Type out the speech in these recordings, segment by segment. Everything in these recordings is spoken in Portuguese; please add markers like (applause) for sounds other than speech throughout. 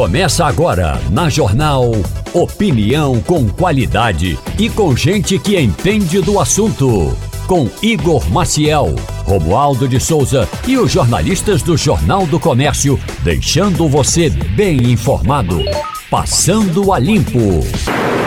Começa agora na Jornal Opinião com qualidade e com gente que entende do assunto. Com Igor Maciel, Romualdo de Souza e os jornalistas do Jornal do Comércio, deixando você bem informado. Passando a Limpo.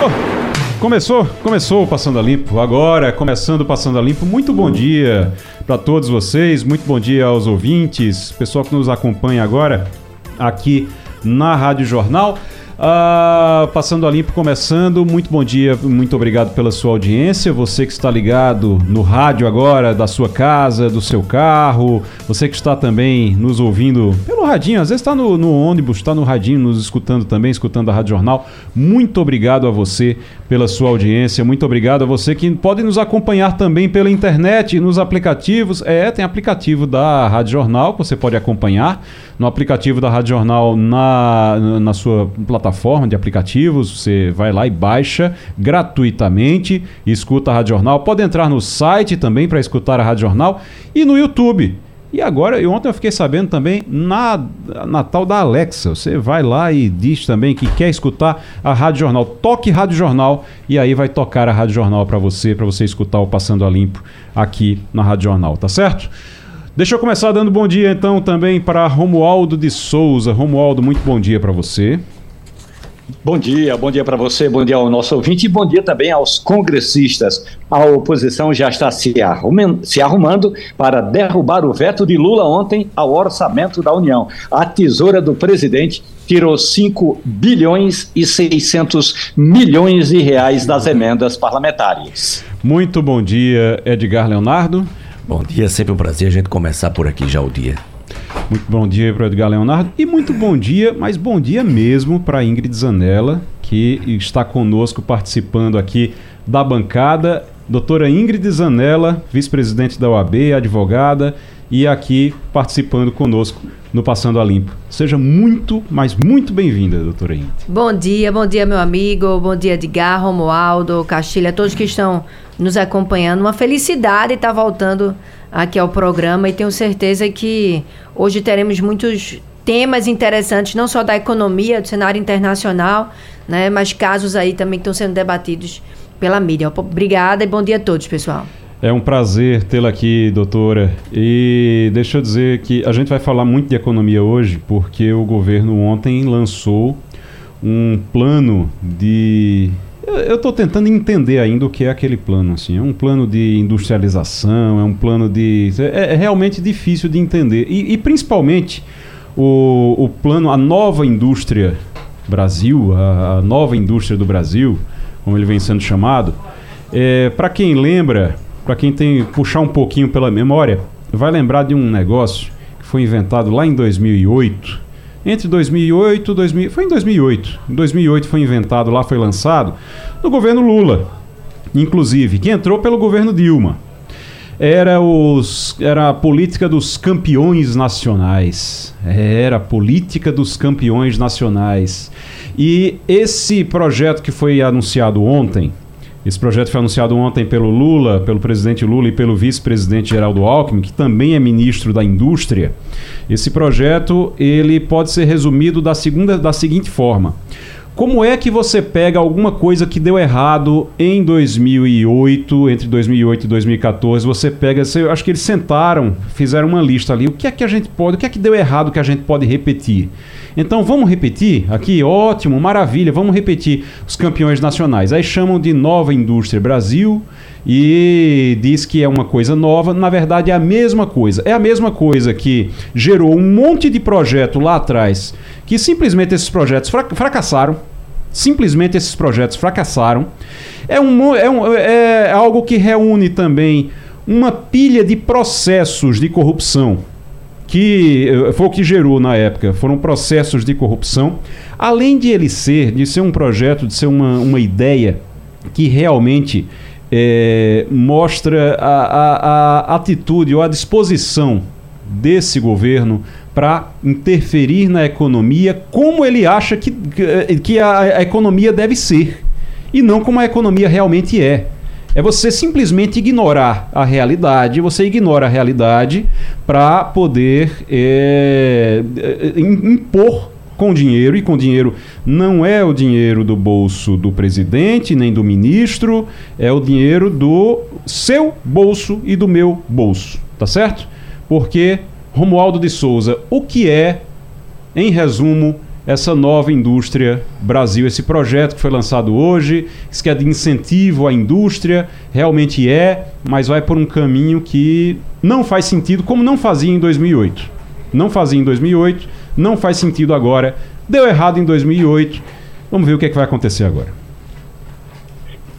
Oh, começou, começou o Passando a Limpo. Agora, começando o Passando a Limpo. Muito bom dia para todos vocês, muito bom dia aos ouvintes, pessoal que nos acompanha agora aqui na Rádio Jornal. Uh, passando a limpo, começando. Muito bom dia, muito obrigado pela sua audiência. Você que está ligado no rádio agora, da sua casa, do seu carro. Você que está também nos ouvindo pelo radinho, às vezes está no, no ônibus, está no radinho, nos escutando também, escutando a Rádio Jornal. Muito obrigado a você pela sua audiência. Muito obrigado a você que pode nos acompanhar também pela internet, nos aplicativos. É, tem aplicativo da Rádio Jornal que você pode acompanhar no aplicativo da Rádio Jornal na, na sua plataforma de aplicativos. Você vai lá e baixa gratuitamente, escuta a Rádio Jornal. Pode entrar no site também para escutar a Rádio Jornal e no YouTube. E agora, e ontem eu fiquei sabendo também na, na tal da Alexa. Você vai lá e diz também que quer escutar a Rádio Jornal. Toque Rádio Jornal e aí vai tocar a Rádio Jornal para você, para você escutar o Passando a Limpo aqui na Rádio Jornal, tá certo? Deixa eu começar dando bom dia então também para Romualdo de Souza. Romualdo, muito bom dia para você. Bom dia, bom dia para você, bom dia ao nosso ouvinte e bom dia também aos congressistas. A oposição já está se arrumando, se arrumando para derrubar o veto de Lula ontem ao orçamento da União. A tesoura do presidente tirou 5 bilhões e 600 milhões de reais das emendas parlamentares. Muito bom dia, Edgar Leonardo. Bom dia, sempre um prazer a gente começar por aqui já o dia. Muito bom dia para Edgar Leonardo e muito bom dia, mas bom dia mesmo para Ingrid Zanella, que está conosco participando aqui da bancada. Doutora Ingrid Zanella, vice-presidente da OAB, advogada, e aqui participando conosco no Passando a Limpo. Seja muito, mas muito bem-vinda, doutora Ingrid. Bom dia, bom dia, meu amigo, bom dia, Edgar, Romualdo, Castilha, todos que estão nos acompanhando. Uma felicidade estar voltando aqui ao programa e tenho certeza que hoje teremos muitos temas interessantes, não só da economia, do cenário internacional, né, mas casos aí também que estão sendo debatidos pela mídia. Obrigada e bom dia a todos, pessoal. É um prazer tê-la aqui, doutora. E deixa eu dizer que a gente vai falar muito de economia hoje, porque o governo ontem lançou um plano de eu estou tentando entender ainda o que é aquele plano. Assim. É um plano de industrialização, é um plano de. É, é realmente difícil de entender. E, e principalmente o, o, plano, a nova indústria Brasil, a, a, nova indústria do Brasil, como ele vem sendo chamado. É, para quem lembra, para quem tem puxar um pouquinho pela memória, vai lembrar de um negócio que foi inventado lá em 2008 entre 2008 e 2000, foi em 2008. Em 2008 foi inventado lá, foi lançado no governo Lula, inclusive, que entrou pelo governo Dilma. Era, os, era a política dos campeões nacionais. Era a política dos campeões nacionais. E esse projeto que foi anunciado ontem, esse projeto foi anunciado ontem pelo Lula, pelo presidente Lula e pelo vice-presidente Geraldo Alckmin, que também é ministro da Indústria. Esse projeto ele pode ser resumido da, segunda, da seguinte forma: como é que você pega alguma coisa que deu errado em 2008, entre 2008 e 2014? Você pega, você, acho que eles sentaram, fizeram uma lista ali. O que é que a gente pode, o que é que deu errado que a gente pode repetir? Então vamos repetir aqui? Ótimo, maravilha, vamos repetir os campeões nacionais. Aí chamam de Nova Indústria Brasil e diz que é uma coisa nova. Na verdade, é a mesma coisa. É a mesma coisa que gerou um monte de projeto lá atrás que simplesmente esses projetos fracassaram. Simplesmente esses projetos fracassaram. É, um, é, um, é algo que reúne também uma pilha de processos de corrupção que eh, foi o que gerou na época, foram processos de corrupção. Além de ele ser, de ser um projeto, de ser uma, uma ideia que realmente é, mostra a, a, a atitude ou a disposição desse governo para interferir na economia como ele acha que, que a, a economia deve ser e não como a economia realmente é. É você simplesmente ignorar a realidade, você ignora a realidade para poder é, é impor com dinheiro, e com dinheiro não é o dinheiro do bolso do presidente nem do ministro, é o dinheiro do seu bolso e do meu bolso, tá certo? Porque Romualdo de Souza, o que é, em resumo, essa nova indústria Brasil, esse projeto que foi lançado hoje, que é de incentivo à indústria, realmente é, mas vai por um caminho que não faz sentido, como não fazia em 2008. Não fazia em 2008, não faz sentido agora, deu errado em 2008. Vamos ver o que, é que vai acontecer agora.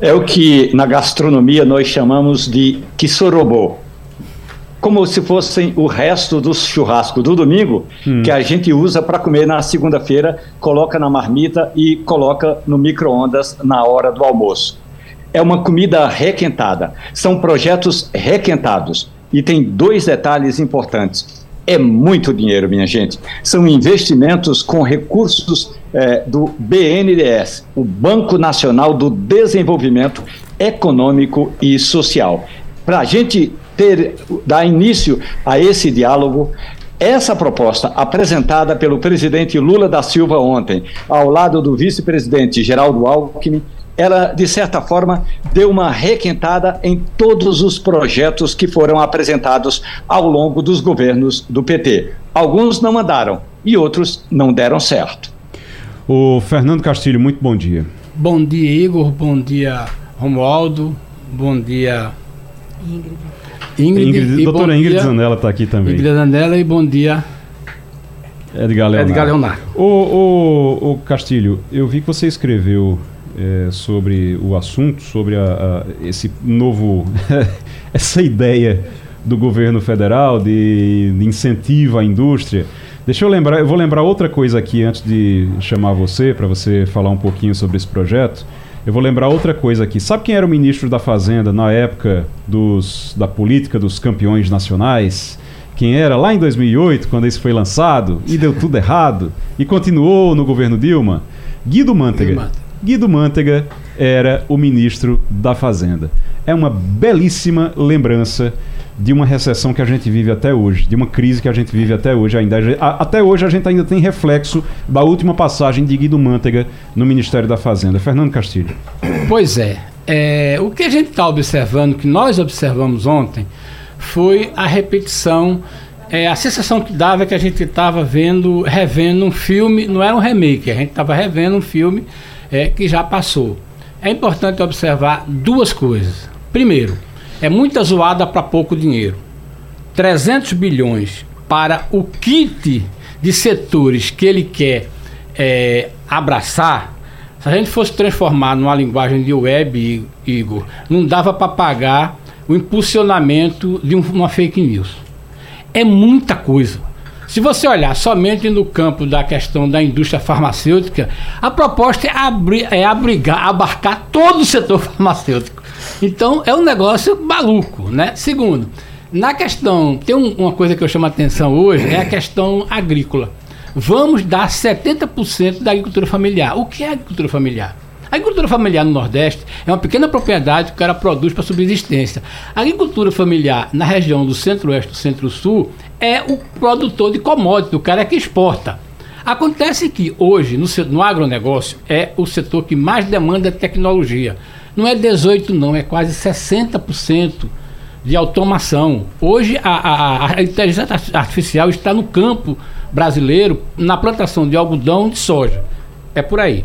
É o que na gastronomia nós chamamos de quisorobô como se fossem o resto dos churrascos do domingo, hum. que a gente usa para comer na segunda-feira, coloca na marmita e coloca no micro-ondas na hora do almoço. É uma comida requentada. São projetos requentados. E tem dois detalhes importantes. É muito dinheiro, minha gente. São investimentos com recursos é, do BNDES, o Banco Nacional do Desenvolvimento Econômico e Social. Para a gente ter, dar início a esse diálogo, essa proposta apresentada pelo presidente Lula da Silva ontem, ao lado do vice-presidente Geraldo Alckmin, ela, de certa forma, deu uma requentada em todos os projetos que foram apresentados ao longo dos governos do PT. Alguns não mandaram e outros não deram certo. O Fernando Castilho, muito bom dia. Bom dia, Igor. Bom dia, Romualdo. Bom dia, Ingrid. Ingrid, Ingrid doutora Ingrid dia, Zanella está aqui também. Ingrid Zanella e bom dia. Edgar Leonardo. Edgar Leonardo. O, o, o Castilho, eu vi que você escreveu é, sobre o assunto, sobre a, a, esse novo, (laughs) essa ideia do governo federal de, de, incentivo à indústria. Deixa eu lembrar, eu vou lembrar outra coisa aqui antes de chamar você para você falar um pouquinho sobre esse projeto. Eu vou lembrar outra coisa aqui. Sabe quem era o ministro da Fazenda na época dos, da política dos campeões nacionais? Quem era lá em 2008, quando isso foi lançado e deu tudo errado e continuou no governo Dilma? Guido Mantega. Guido Mantega era o ministro da Fazenda. É uma belíssima lembrança de uma recessão que a gente vive até hoje, de uma crise que a gente vive até hoje ainda. Até hoje a gente ainda tem reflexo da última passagem de Guido Mantega no Ministério da Fazenda. Fernando Castilho. Pois é. é o que a gente está observando, que nós observamos ontem, foi a repetição. É, a sensação que dava é que a gente estava vendo, revendo um filme, não era um remake, a gente estava revendo um filme é, que já passou. É importante observar duas coisas. Primeiro, é muita zoada para pouco dinheiro. 300 bilhões para o kit de setores que ele quer é, abraçar, se a gente fosse transformar numa linguagem de web, Igor, não dava para pagar o impulsionamento de uma fake news. É muita coisa. Se você olhar somente no campo da questão da indústria farmacêutica, a proposta é, abrir, é abrigar, abarcar todo o setor (laughs) farmacêutico. Então é um negócio maluco, né? Segundo, na questão, tem um, uma coisa que eu chamo a atenção hoje, é a questão agrícola. Vamos dar 70% da agricultura familiar. O que é agricultura familiar? A agricultura familiar no Nordeste é uma pequena propriedade que o cara produz para subsistência. A agricultura familiar na região do Centro-Oeste do Centro-Sul é o produtor de commodity, o cara é que exporta. Acontece que hoje, no, no agronegócio, é o setor que mais demanda tecnologia. Não é 18, não, é quase 60% de automação. Hoje a, a, a, inteligência artificial está no campo brasileiro na plantação de algodão de soja. É por aí.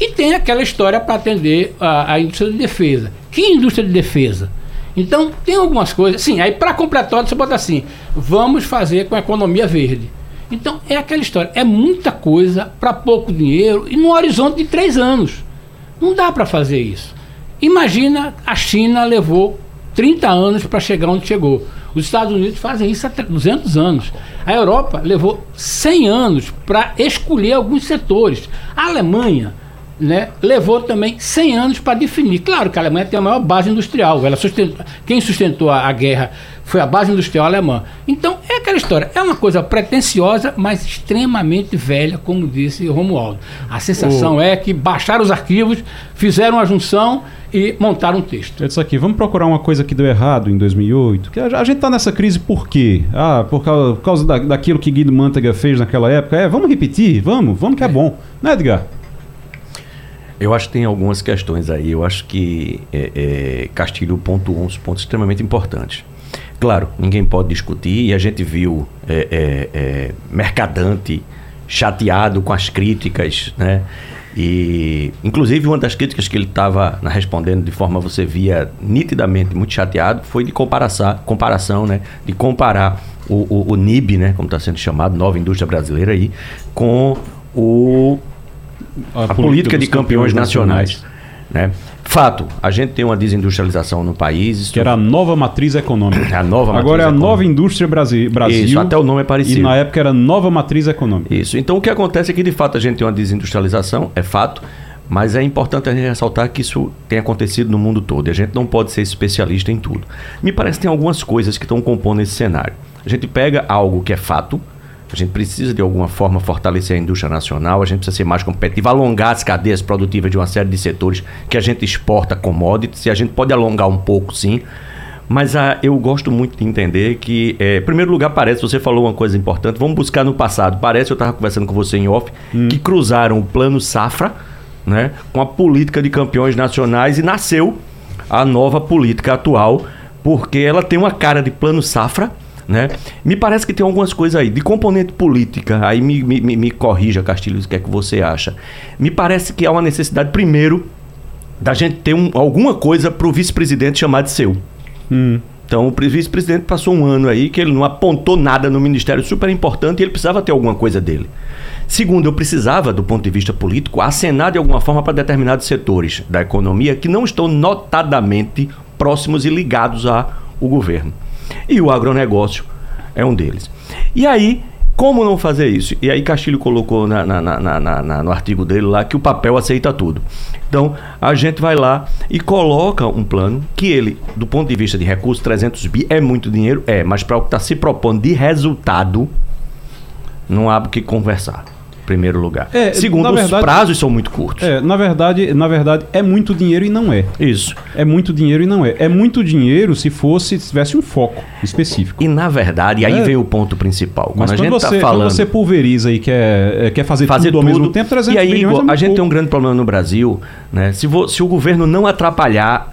E tem aquela história para atender a, a, indústria de defesa. Que indústria de defesa? Então, tem algumas coisas. Sim, aí para completar, você bota assim: vamos fazer com a economia verde. Então, é aquela história. É muita coisa para pouco dinheiro e no horizonte de três anos. Não dá para fazer isso. Imagina a China levou 30 anos para chegar onde chegou. Os Estados Unidos fazem isso há 200 anos. A Europa levou 100 anos para escolher alguns setores. A Alemanha né, levou também 100 anos para definir. Claro que a Alemanha tem a maior base industrial. Ela sustentou, quem sustentou a, a guerra foi a base industrial alemã. Então, é aquela história. É uma coisa pretensiosa, mas extremamente velha, como disse Romualdo. A sensação o... é que baixaram os arquivos, fizeram a junção e montaram um texto. É isso aqui. Vamos procurar uma coisa que deu errado em 2008. Que a gente está nessa crise por quê? Ah, por causa, por causa da, daquilo que Guido Mantega fez naquela época. É, vamos repetir? Vamos, vamos que é, é bom. Né, Edgar? Eu acho que tem algumas questões aí. Eu acho que é, é, Castilho pontuou uns pontos extremamente importantes. Claro, ninguém pode discutir e a gente viu é, é, é, Mercadante chateado com as críticas, né? E, inclusive, uma das críticas que ele estava respondendo de forma você via nitidamente muito chateado foi de comparação, comparação né? De comparar o, o, o NIB, né? Como está sendo chamado, Nova Indústria Brasileira aí, com o, a, a política de campeões, campeões nacionais. nacionais. Né? Fato, a gente tem uma desindustrialização no país. Que era a nova matriz econômica. É (clears throat) a nova Agora é a nova indústria Brasil, Brasil. Isso, até o nome é parecido. E na época era nova matriz econômica. Isso. Então o que acontece é que de fato a gente tem uma desindustrialização, é fato. Mas é importante a gente ressaltar que isso tem acontecido no mundo todo. E a gente não pode ser especialista em tudo. Me parece que tem algumas coisas que estão compondo esse cenário. A gente pega algo que é fato, a gente precisa, de alguma forma, fortalecer a indústria nacional, a gente precisa ser mais competitivo, alongar as cadeias produtivas de uma série de setores que a gente exporta commodities, e a gente pode alongar um pouco, sim. Mas ah, eu gosto muito de entender que, é, em primeiro lugar, parece, você falou uma coisa importante, vamos buscar no passado. Parece, eu estava conversando com você em off, hum. que cruzaram o plano Safra né, com a política de campeões nacionais e nasceu a nova política atual, porque ela tem uma cara de plano Safra, né? Me parece que tem algumas coisas aí, de componente política, aí me, me, me corrija, Castilho, o que é que você acha. Me parece que há uma necessidade, primeiro, da gente ter um, alguma coisa para o vice-presidente chamar de seu. Hum. Então, o vice-presidente passou um ano aí que ele não apontou nada no ministério super importante e ele precisava ter alguma coisa dele. Segundo, eu precisava, do ponto de vista político, acenar de alguma forma para determinados setores da economia que não estão notadamente próximos e ligados ao governo. E o agronegócio é um deles. E aí, como não fazer isso? E aí Castilho colocou na, na, na, no artigo dele lá que o papel aceita tudo. Então, a gente vai lá e coloca um plano que ele, do ponto de vista de recursos, 300 bi é muito dinheiro? É, mas para o que está se propondo de resultado, não há o que conversar primeiro lugar. É, Segundo, verdade, os prazos são muito curtos. É, na verdade, na verdade, é muito dinheiro e não é. Isso. É muito dinheiro e não é. É muito dinheiro se fosse, se tivesse um foco específico. E na verdade, aí é. vem o ponto principal. Quando Mas a quando, gente tá você, tá falando... quando você pulveriza e quer, é, quer fazer, fazer tudo, tudo ao mesmo tempo, 300 E aí, Igor, é a gente pouco. tem um grande problema no Brasil, né? Se, vo, se o governo não atrapalhar,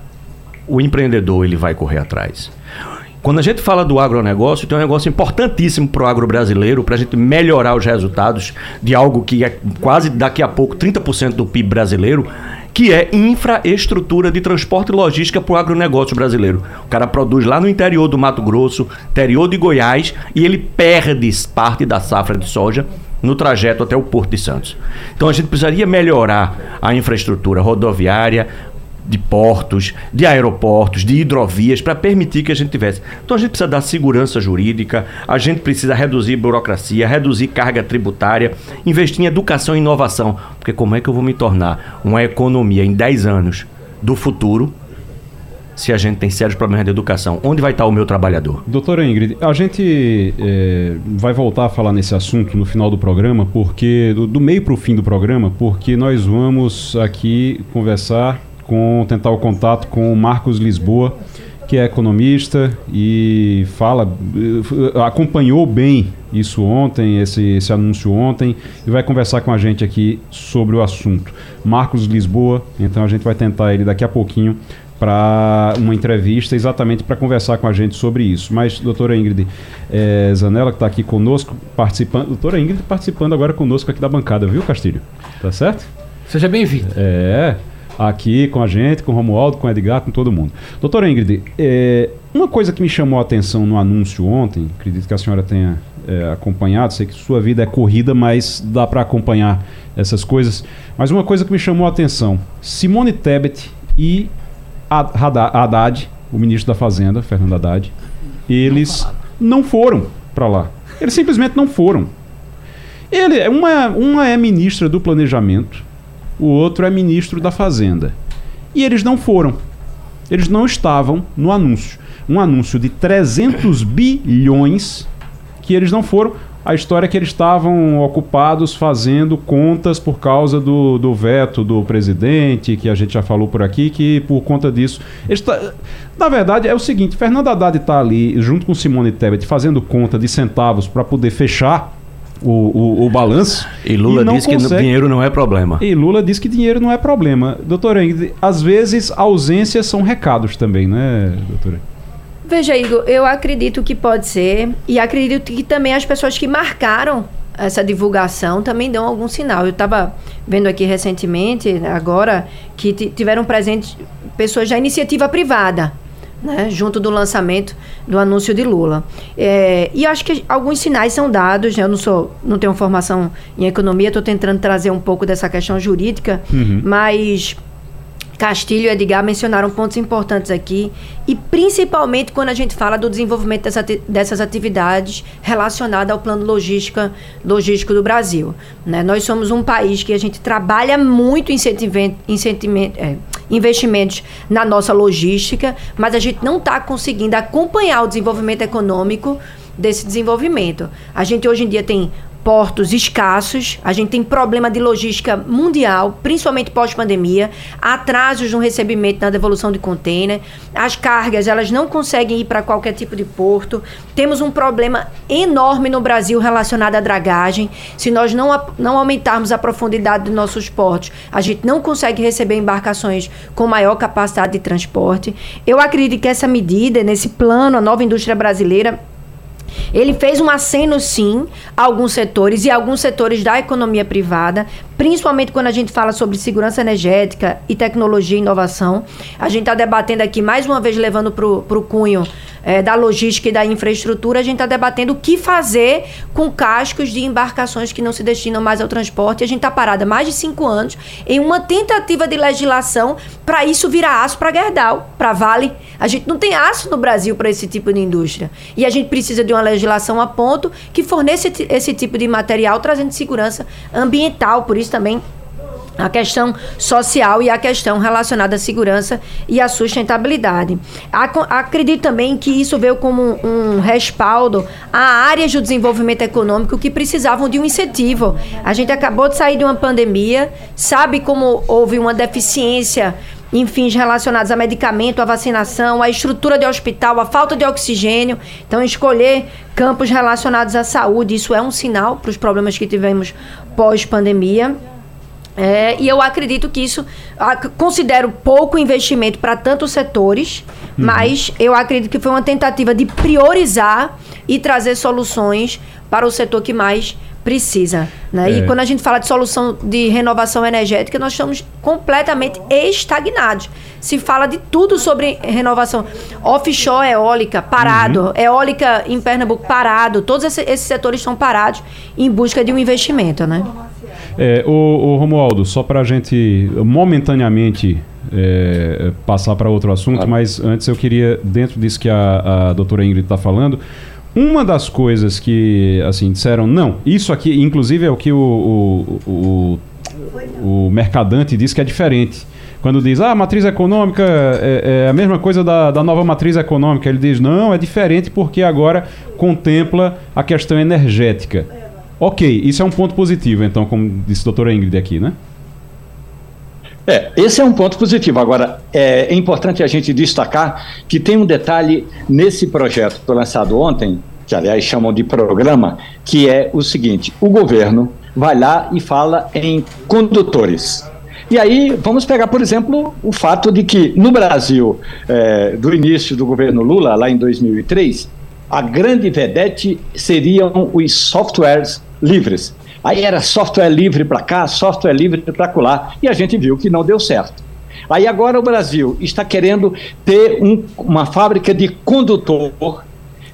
o empreendedor ele vai correr atrás. Quando a gente fala do agronegócio, tem um negócio importantíssimo para o agro brasileiro, para a gente melhorar os resultados de algo que é quase daqui a pouco 30% do PIB brasileiro, que é infraestrutura de transporte e logística para o agronegócio brasileiro. O cara produz lá no interior do Mato Grosso, interior de Goiás, e ele perde parte da safra de soja no trajeto até o Porto de Santos. Então a gente precisaria melhorar a infraestrutura rodoviária, de portos, de aeroportos, de hidrovias, para permitir que a gente tivesse. Então a gente precisa dar segurança jurídica, a gente precisa reduzir burocracia, reduzir carga tributária, investir em educação e inovação. Porque como é que eu vou me tornar uma economia em 10 anos do futuro se a gente tem sérios problemas de educação? Onde vai estar o meu trabalhador? Doutora Ingrid, a gente é, vai voltar a falar nesse assunto no final do programa, porque do, do meio para o fim do programa, porque nós vamos aqui conversar com tentar o contato com o Marcos Lisboa, que é economista e fala, eh, acompanhou bem isso ontem, esse, esse anúncio ontem, e vai conversar com a gente aqui sobre o assunto. Marcos Lisboa, então a gente vai tentar ele daqui a pouquinho para uma entrevista exatamente para conversar com a gente sobre isso. Mas, doutora Ingrid é, Zanella, que está aqui conosco, participando, doutora Ingrid participando agora conosco aqui da bancada, viu, Castilho? Tá certo? Seja bem-vindo. É aqui com a gente, com o Romualdo, com o Edgar, com todo mundo. Doutora Ingrid, é, uma coisa que me chamou a atenção no anúncio ontem, acredito que a senhora tenha é, acompanhado, sei que sua vida é corrida, mas dá para acompanhar essas coisas. Mas uma coisa que me chamou a atenção: Simone Tebet e Haddad, o ministro da Fazenda, Fernando Haddad, eles não foram para lá. Eles simplesmente não foram. Ele, uma, uma é ministra do Planejamento, o outro é ministro da Fazenda. E eles não foram. Eles não estavam no anúncio. um anúncio de 300 bilhões que eles não foram. A história é que eles estavam ocupados fazendo contas por causa do, do veto do presidente, que a gente já falou por aqui, que por conta disso. Tá, na verdade, é o seguinte: Fernando Haddad está ali, junto com Simone Tebet, fazendo conta de centavos para poder fechar o, o, o, balanço. E Lula e disse consegue... que dinheiro não é problema. E Lula disse que dinheiro não é problema. Doutora Ingrid, às vezes ausências são recados também, né, doutora? Veja, Igor, eu acredito que pode ser, e acredito que também as pessoas que marcaram essa divulgação também dão algum sinal. Eu estava vendo aqui recentemente, agora, que tiveram presentes pessoas da iniciativa privada, né, junto do lançamento do anúncio de Lula. É, e acho que alguns sinais são dados. Né, eu não sou, não tenho formação em economia, estou tentando trazer um pouco dessa questão jurídica, uhum. mas Castilho e Edgar mencionaram pontos importantes aqui, e principalmente quando a gente fala do desenvolvimento dessa, dessas atividades relacionadas ao plano logística, logístico do Brasil. Né? Nós somos um país que a gente trabalha muito em é, investimentos na nossa logística, mas a gente não está conseguindo acompanhar o desenvolvimento econômico desse desenvolvimento. A gente hoje em dia tem portos escassos, a gente tem problema de logística mundial, principalmente pós-pandemia, atrasos no recebimento na devolução de container, as cargas elas não conseguem ir para qualquer tipo de porto, temos um problema enorme no Brasil relacionado à dragagem, se nós não, não aumentarmos a profundidade dos nossos portos, a gente não consegue receber embarcações com maior capacidade de transporte. Eu acredito que essa medida, nesse plano, a nova indústria brasileira, ele fez um aceno, sim, a alguns setores e alguns setores da economia privada, principalmente quando a gente fala sobre segurança energética e tecnologia e inovação. A gente está debatendo aqui, mais uma vez, levando para o cunho é, da logística e da infraestrutura, a gente está debatendo o que fazer com cascos de embarcações que não se destinam mais ao transporte. A gente está parada mais de cinco anos em uma tentativa de legislação para isso virar aço para Gerdau, para Vale. A gente não tem aço no Brasil para esse tipo de indústria. E a gente precisa de uma legislação a ponto que forneça esse tipo de material trazendo segurança ambiental. Por isso também a questão social e a questão relacionada à segurança e à sustentabilidade. Acredito também que isso veio como um respaldo a áreas do desenvolvimento econômico que precisavam de um incentivo. A gente acabou de sair de uma pandemia, sabe como houve uma deficiência em fins relacionados a medicamento, a vacinação, a estrutura de hospital, a falta de oxigênio. Então, escolher campos relacionados à saúde, isso é um sinal para os problemas que tivemos pós-pandemia. É, e eu acredito que isso, considero pouco investimento para tantos setores, uhum. mas eu acredito que foi uma tentativa de priorizar e trazer soluções para o setor que mais precisa. Né? É. E quando a gente fala de solução de renovação energética, nós estamos completamente estagnados. Se fala de tudo sobre renovação. Offshore eólica, parado. Uhum. Eólica em Pernambuco, parado. Todos esses setores estão parados em busca de um investimento. Né? É, o, o Romualdo, só para a gente momentaneamente é, passar para outro assunto, claro. mas antes eu queria, dentro disso que a, a doutora Ingrid está falando, uma das coisas que, assim, disseram, não, isso aqui, inclusive é o que o, o, o, o mercadante diz que é diferente. Quando diz, ah, matriz econômica é, é a mesma coisa da, da nova matriz econômica, ele diz, não, é diferente porque agora contempla a questão energética. Ok, isso é um ponto positivo, então, como disse a doutora Ingrid aqui, né? É, esse é um ponto positivo. Agora, é, é importante a gente destacar que tem um detalhe nesse projeto que foi lançado ontem, que aliás chamam de programa, que é o seguinte: o governo vai lá e fala em condutores. E aí, vamos pegar, por exemplo, o fato de que no Brasil, é, do início do governo Lula, lá em 2003, a grande vedete seriam os softwares livres. Aí era software livre para cá, software livre para lá, e a gente viu que não deu certo. Aí agora o Brasil está querendo ter um, uma fábrica de condutor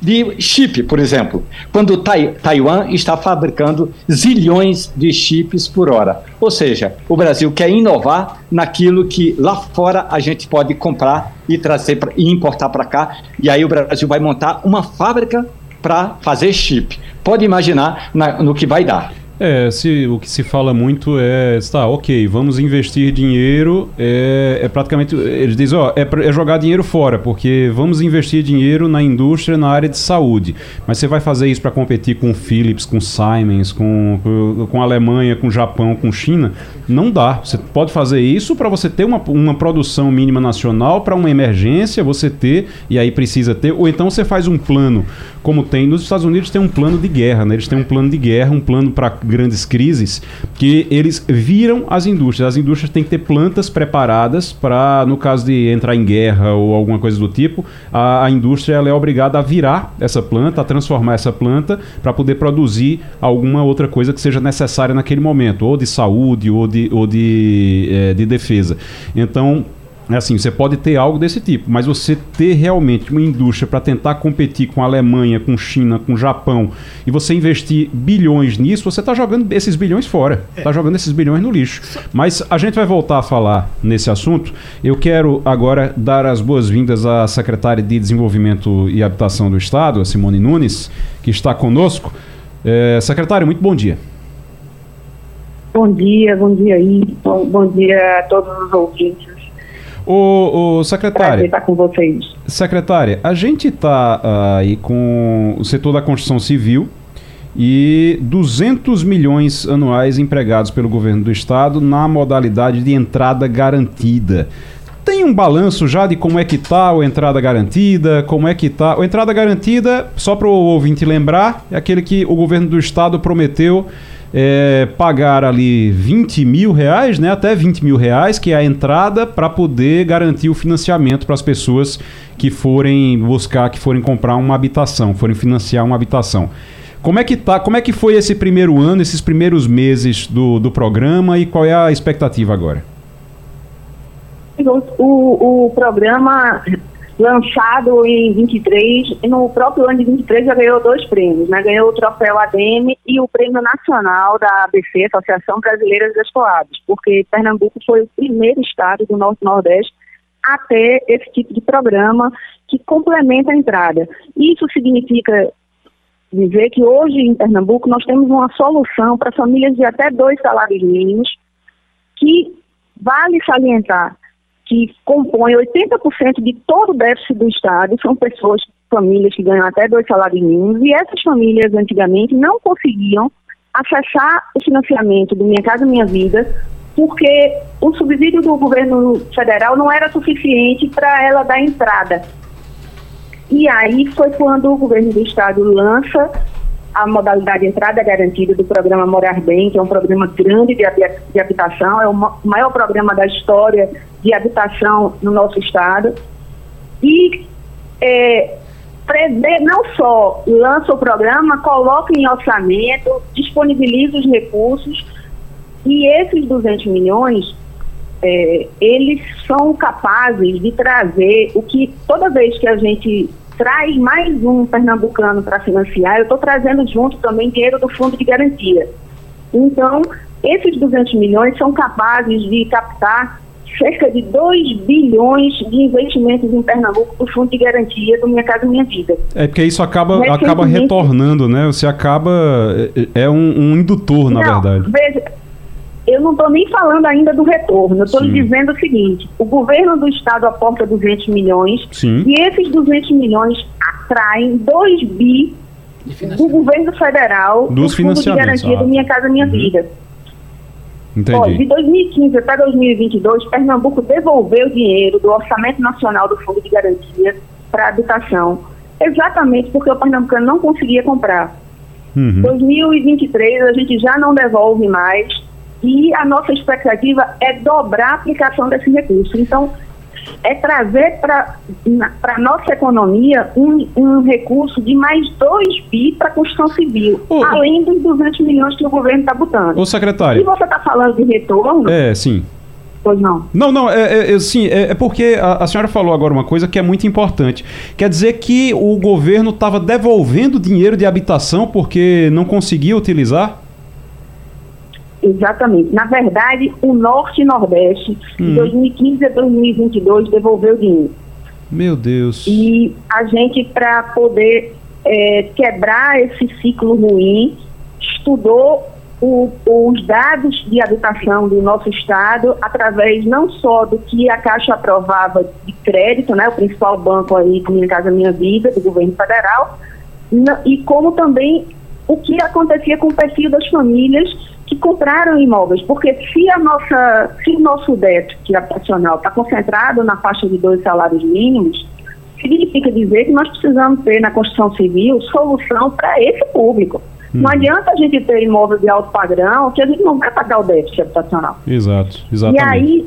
de chip, por exemplo, quando tai, Taiwan está fabricando zilhões de chips por hora. Ou seja, o Brasil quer inovar naquilo que lá fora a gente pode comprar e trazer pra, e importar para cá. E aí o Brasil vai montar uma fábrica para fazer chip. Pode imaginar na, no que vai dar. É, se, o que se fala muito é, tá, ok, vamos investir dinheiro, é, é praticamente, eles dizem, ó, é, é, jogar dinheiro fora, porque vamos investir dinheiro na indústria, na área de saúde, mas você vai fazer isso para competir com Philips, com Siemens, com, com, com Alemanha, com Japão, com China? Não dá. Você pode fazer isso para você ter uma, uma produção mínima nacional para uma emergência, você ter, e aí precisa ter, ou então você faz um plano, como tem nos Estados Unidos, tem um plano de guerra, né? Eles têm um plano de guerra, um plano para grandes crises, que eles viram as indústrias. As indústrias têm que ter plantas preparadas para, no caso de entrar em guerra ou alguma coisa do tipo, a, a indústria é obrigada a virar essa planta, a transformar essa planta para poder produzir alguma outra coisa que seja necessária naquele momento, ou de saúde, ou de, ou de, é, de defesa. Então, assim, você pode ter algo desse tipo, mas você ter realmente uma indústria para tentar competir com a Alemanha, com China, com Japão, e você investir bilhões nisso, você está jogando esses bilhões fora. Está é. jogando esses bilhões no lixo. Mas a gente vai voltar a falar nesse assunto. Eu quero agora dar as boas-vindas à secretária de Desenvolvimento e Habitação do Estado, a Simone Nunes, que está conosco. É, secretária, muito bom dia. Bom dia, bom dia aí, bom, bom dia a todos os ouvintes. O, o secretário. estar com vocês. Secretária, a gente está uh, aí com o setor da construção civil e 200 milhões anuais empregados pelo governo do estado na modalidade de entrada garantida. Tem um balanço já de como é que tá a entrada garantida, como é que tá. A entrada garantida, só para o ouvinte lembrar, é aquele que o governo do estado prometeu é, pagar ali 20 mil reais, né, até 20 mil reais, que é a entrada para poder garantir o financiamento para as pessoas que forem buscar, que forem comprar uma habitação, forem financiar uma habitação. Como é que tá? Como é que foi esse primeiro ano, esses primeiros meses do, do programa e qual é a expectativa agora? O, o programa lançado em 23, no próprio ano de 23 já ganhou dois prêmios, né? Ganhou o troféu ADM e o prêmio nacional da ABC, Associação Brasileira de Escolados, porque Pernambuco foi o primeiro estado do Norte Nordeste a ter esse tipo de programa que complementa a entrada. Isso significa dizer que hoje em Pernambuco nós temos uma solução para famílias de até dois salários mínimos que vale salientar que compõe 80% de todo o déficit do Estado, são pessoas, famílias que ganham até dois salários mínimos, e essas famílias antigamente não conseguiam acessar o financiamento do Minha Casa Minha Vida, porque o subsídio do governo federal não era suficiente para ela dar entrada. E aí foi quando o governo do estado lança a modalidade de entrada garantida do programa Morar Bem, que é um programa grande de, de habitação, é o maior programa da história de habitação no nosso estado. E é, não só lança o programa, coloca em orçamento, disponibiliza os recursos, e esses 200 milhões, é, eles são capazes de trazer o que toda vez que a gente traz mais um pernambucano para financiar, eu estou trazendo junto também dinheiro do fundo de garantia. Então, esses 200 milhões são capazes de captar cerca de 2 bilhões de investimentos em Pernambuco do Fundo de Garantia do Minha Casa Minha Vida. É porque isso acaba, acaba retornando, né? Você acaba. É, é um, um indutor, na Não, verdade. Veja, eu não estou nem falando ainda do retorno, eu estou lhe dizendo o seguinte: o governo do estado aporta 200 milhões Sim. e esses 200 milhões atraem 2 bi do governo federal dos do Fundo de Garantia ah. do Minha Casa Minha uhum. Vida. Entendi. Ó, de 2015 até 2022, Pernambuco devolveu dinheiro do Orçamento Nacional do Fundo de Garantia para a habitação, exatamente porque o pernambucano não conseguia comprar. Uhum. 2023 a gente já não devolve mais e a nossa expectativa é dobrar a aplicação desse recurso. Então, é trazer para a nossa economia um, um, recurso de mais 2 bi para a construção civil, além dos 200 milhões que o governo está botando. Ô, secretário. E você está falando de retorno? É, sim. Pois não. Não, não, é, é, é sim, é, é porque a, a, senhora falou agora uma coisa que é muito importante. Quer dizer que o governo estava devolvendo dinheiro de habitação porque não conseguia utilizar? Exatamente. Na verdade, o Norte e Nordeste, hum. de 2015 a 2022, devolveu dinheiro. Meu Deus. E a gente, para poder é, quebrar esse ciclo ruim, estudou o, os dados de habitação do nosso estado através não só do que a Caixa aprovava de crédito, né, o principal banco aí Minha Casa Minha Vida, do governo federal, e como também o que acontecia com o perfil das famílias que compraram imóveis, porque se a nossa, se o nosso déficit habitacional está concentrado na faixa de dois salários mínimos, significa dizer que nós precisamos ter na construção civil solução para esse público. Hum. Não adianta a gente ter imóvel de alto padrão, que a gente não vai pagar o déficit habitacional. Exato, exatamente. E aí,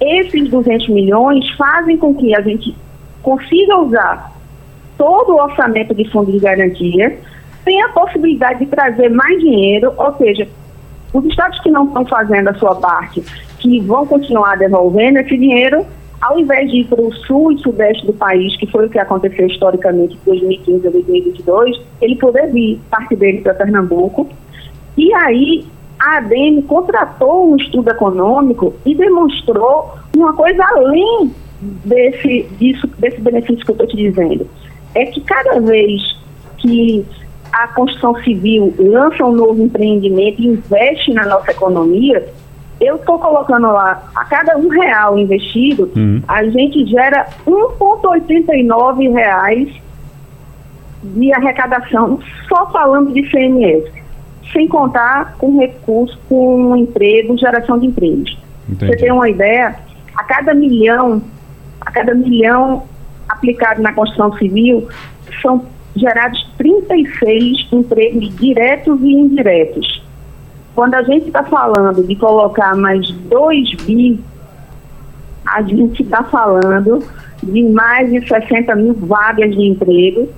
esses 200 milhões fazem com que a gente consiga usar todo o orçamento de fundo de garantia, tenha a possibilidade de trazer mais dinheiro, ou seja, os estados que não estão fazendo a sua parte, que vão continuar devolvendo esse dinheiro, ao invés de ir para o sul e sudeste do país, que foi o que aconteceu historicamente de 2015 a 2022, ele poder vir, parte dele para Pernambuco. E aí a ADM contratou um estudo econômico e demonstrou uma coisa além desse, disso, desse benefício que eu estou te dizendo. É que cada vez que a construção civil lança um novo empreendimento e investe na nossa economia, eu estou colocando lá, a cada um real investido, uhum. a gente gera 1,89 reais de arrecadação, só falando de CMS, sem contar com recurso, com emprego, geração de empregos. Entendi. Você tem uma ideia? A cada milhão, a cada milhão aplicado na construção civil, são gerados 36 empregos diretos e indiretos. Quando a gente está falando de colocar mais 2 bi, a gente está falando de mais de 60 mil vagas de emprego.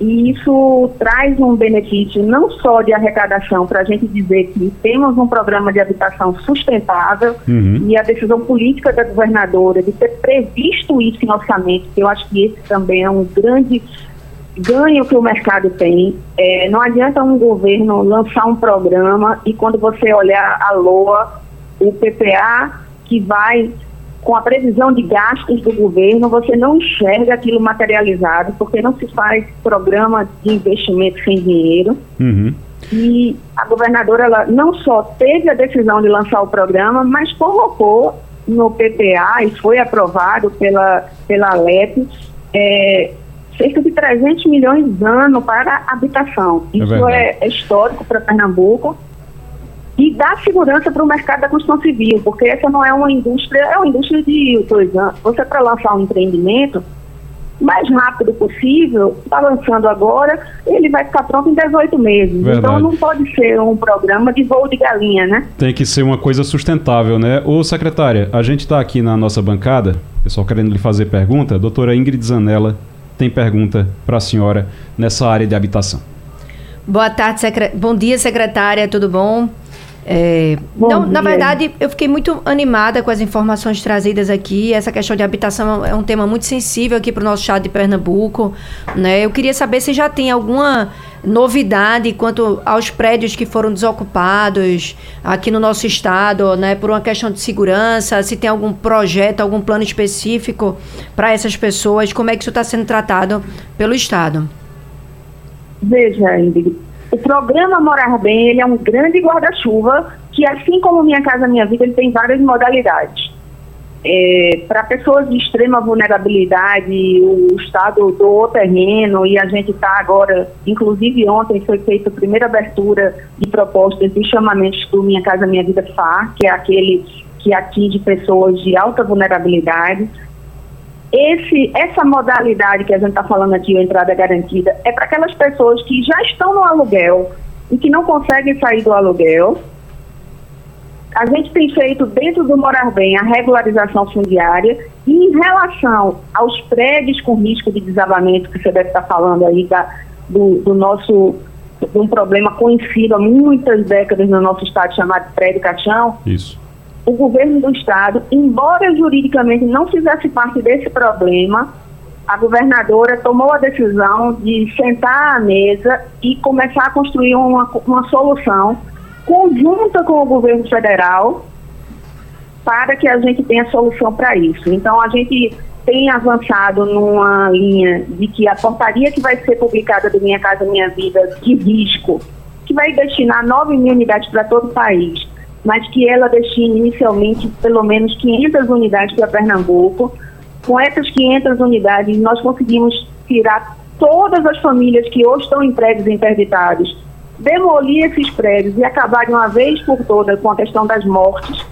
E isso traz um benefício não só de arrecadação, para a gente dizer que temos um programa de habitação sustentável uhum. e a decisão política da governadora de ter previsto isso em orçamento, que eu acho que esse também é um grande ganho que o mercado tem. É, não adianta um governo lançar um programa e quando você olhar a LOA, o PPA que vai com a previsão de gastos do governo, você não enxerga aquilo materializado, porque não se faz programa de investimento sem dinheiro. Uhum. E a governadora ela não só teve a decisão de lançar o programa, mas colocou no PPA e foi aprovado pela, pela Alep é, cerca de 300 milhões ano para habitação. É Isso é, é histórico para Pernambuco e dá segurança para o mercado da construção civil, porque essa não é uma indústria, é uma indústria de dois anos. Você para lançar um empreendimento mais rápido possível, está lançando agora, ele vai ficar pronto em 18 meses. Verdade. Então não pode ser um programa de voo de galinha, né? Tem que ser uma coisa sustentável, né? Ô secretária, a gente está aqui na nossa bancada, pessoal querendo lhe fazer pergunta, doutora Ingrid Zanella tem pergunta para a senhora nessa área de habitação. Boa tarde, secre... bom dia, secretária, tudo bom? É, não, dia. na verdade, eu fiquei muito animada com as informações trazidas aqui. Essa questão de habitação é um tema muito sensível aqui para o nosso estado de Pernambuco. Né? Eu queria saber se já tem alguma novidade quanto aos prédios que foram desocupados aqui no nosso estado, né, por uma questão de segurança, se tem algum projeto, algum plano específico para essas pessoas, como é que isso está sendo tratado pelo estado? Veja, Ingrid, o programa Morar Bem ele é um grande guarda-chuva que, assim como Minha Casa Minha Vida, ele tem várias modalidades. É, para pessoas de extrema vulnerabilidade, o Estado doou terreno e a gente está agora, inclusive ontem foi feita a primeira abertura de propostas e chamamentos do Minha Casa Minha Vida FAR, que é aquele que atinge pessoas de alta vulnerabilidade. Esse, essa modalidade que a gente está falando aqui, a entrada garantida, é para aquelas pessoas que já estão no aluguel e que não conseguem sair do aluguel. A gente tem feito dentro do Morar Bem a regularização fundiária e em relação aos prédios com risco de desabamento, que você deve estar falando aí da, do, do nosso de um problema conhecido há muitas décadas no nosso estado chamado prédio caixão. Isso o governo do estado, embora juridicamente não fizesse parte desse problema, a governadora tomou a decisão de sentar à mesa e começar a construir uma, uma solução conjunta com o governo federal para que a gente tenha solução para isso. Então, a gente tem avançado numa linha de que a portaria que vai ser publicada do Minha Casa Minha Vida de risco que vai destinar 9 mil unidades para todo o país, mas que ela destine inicialmente pelo menos 500 unidades para Pernambuco. Com essas 500 unidades, nós conseguimos tirar todas as famílias que hoje estão em prédios interditados, demolir esses prédios e acabar de uma vez por todas com a questão das mortes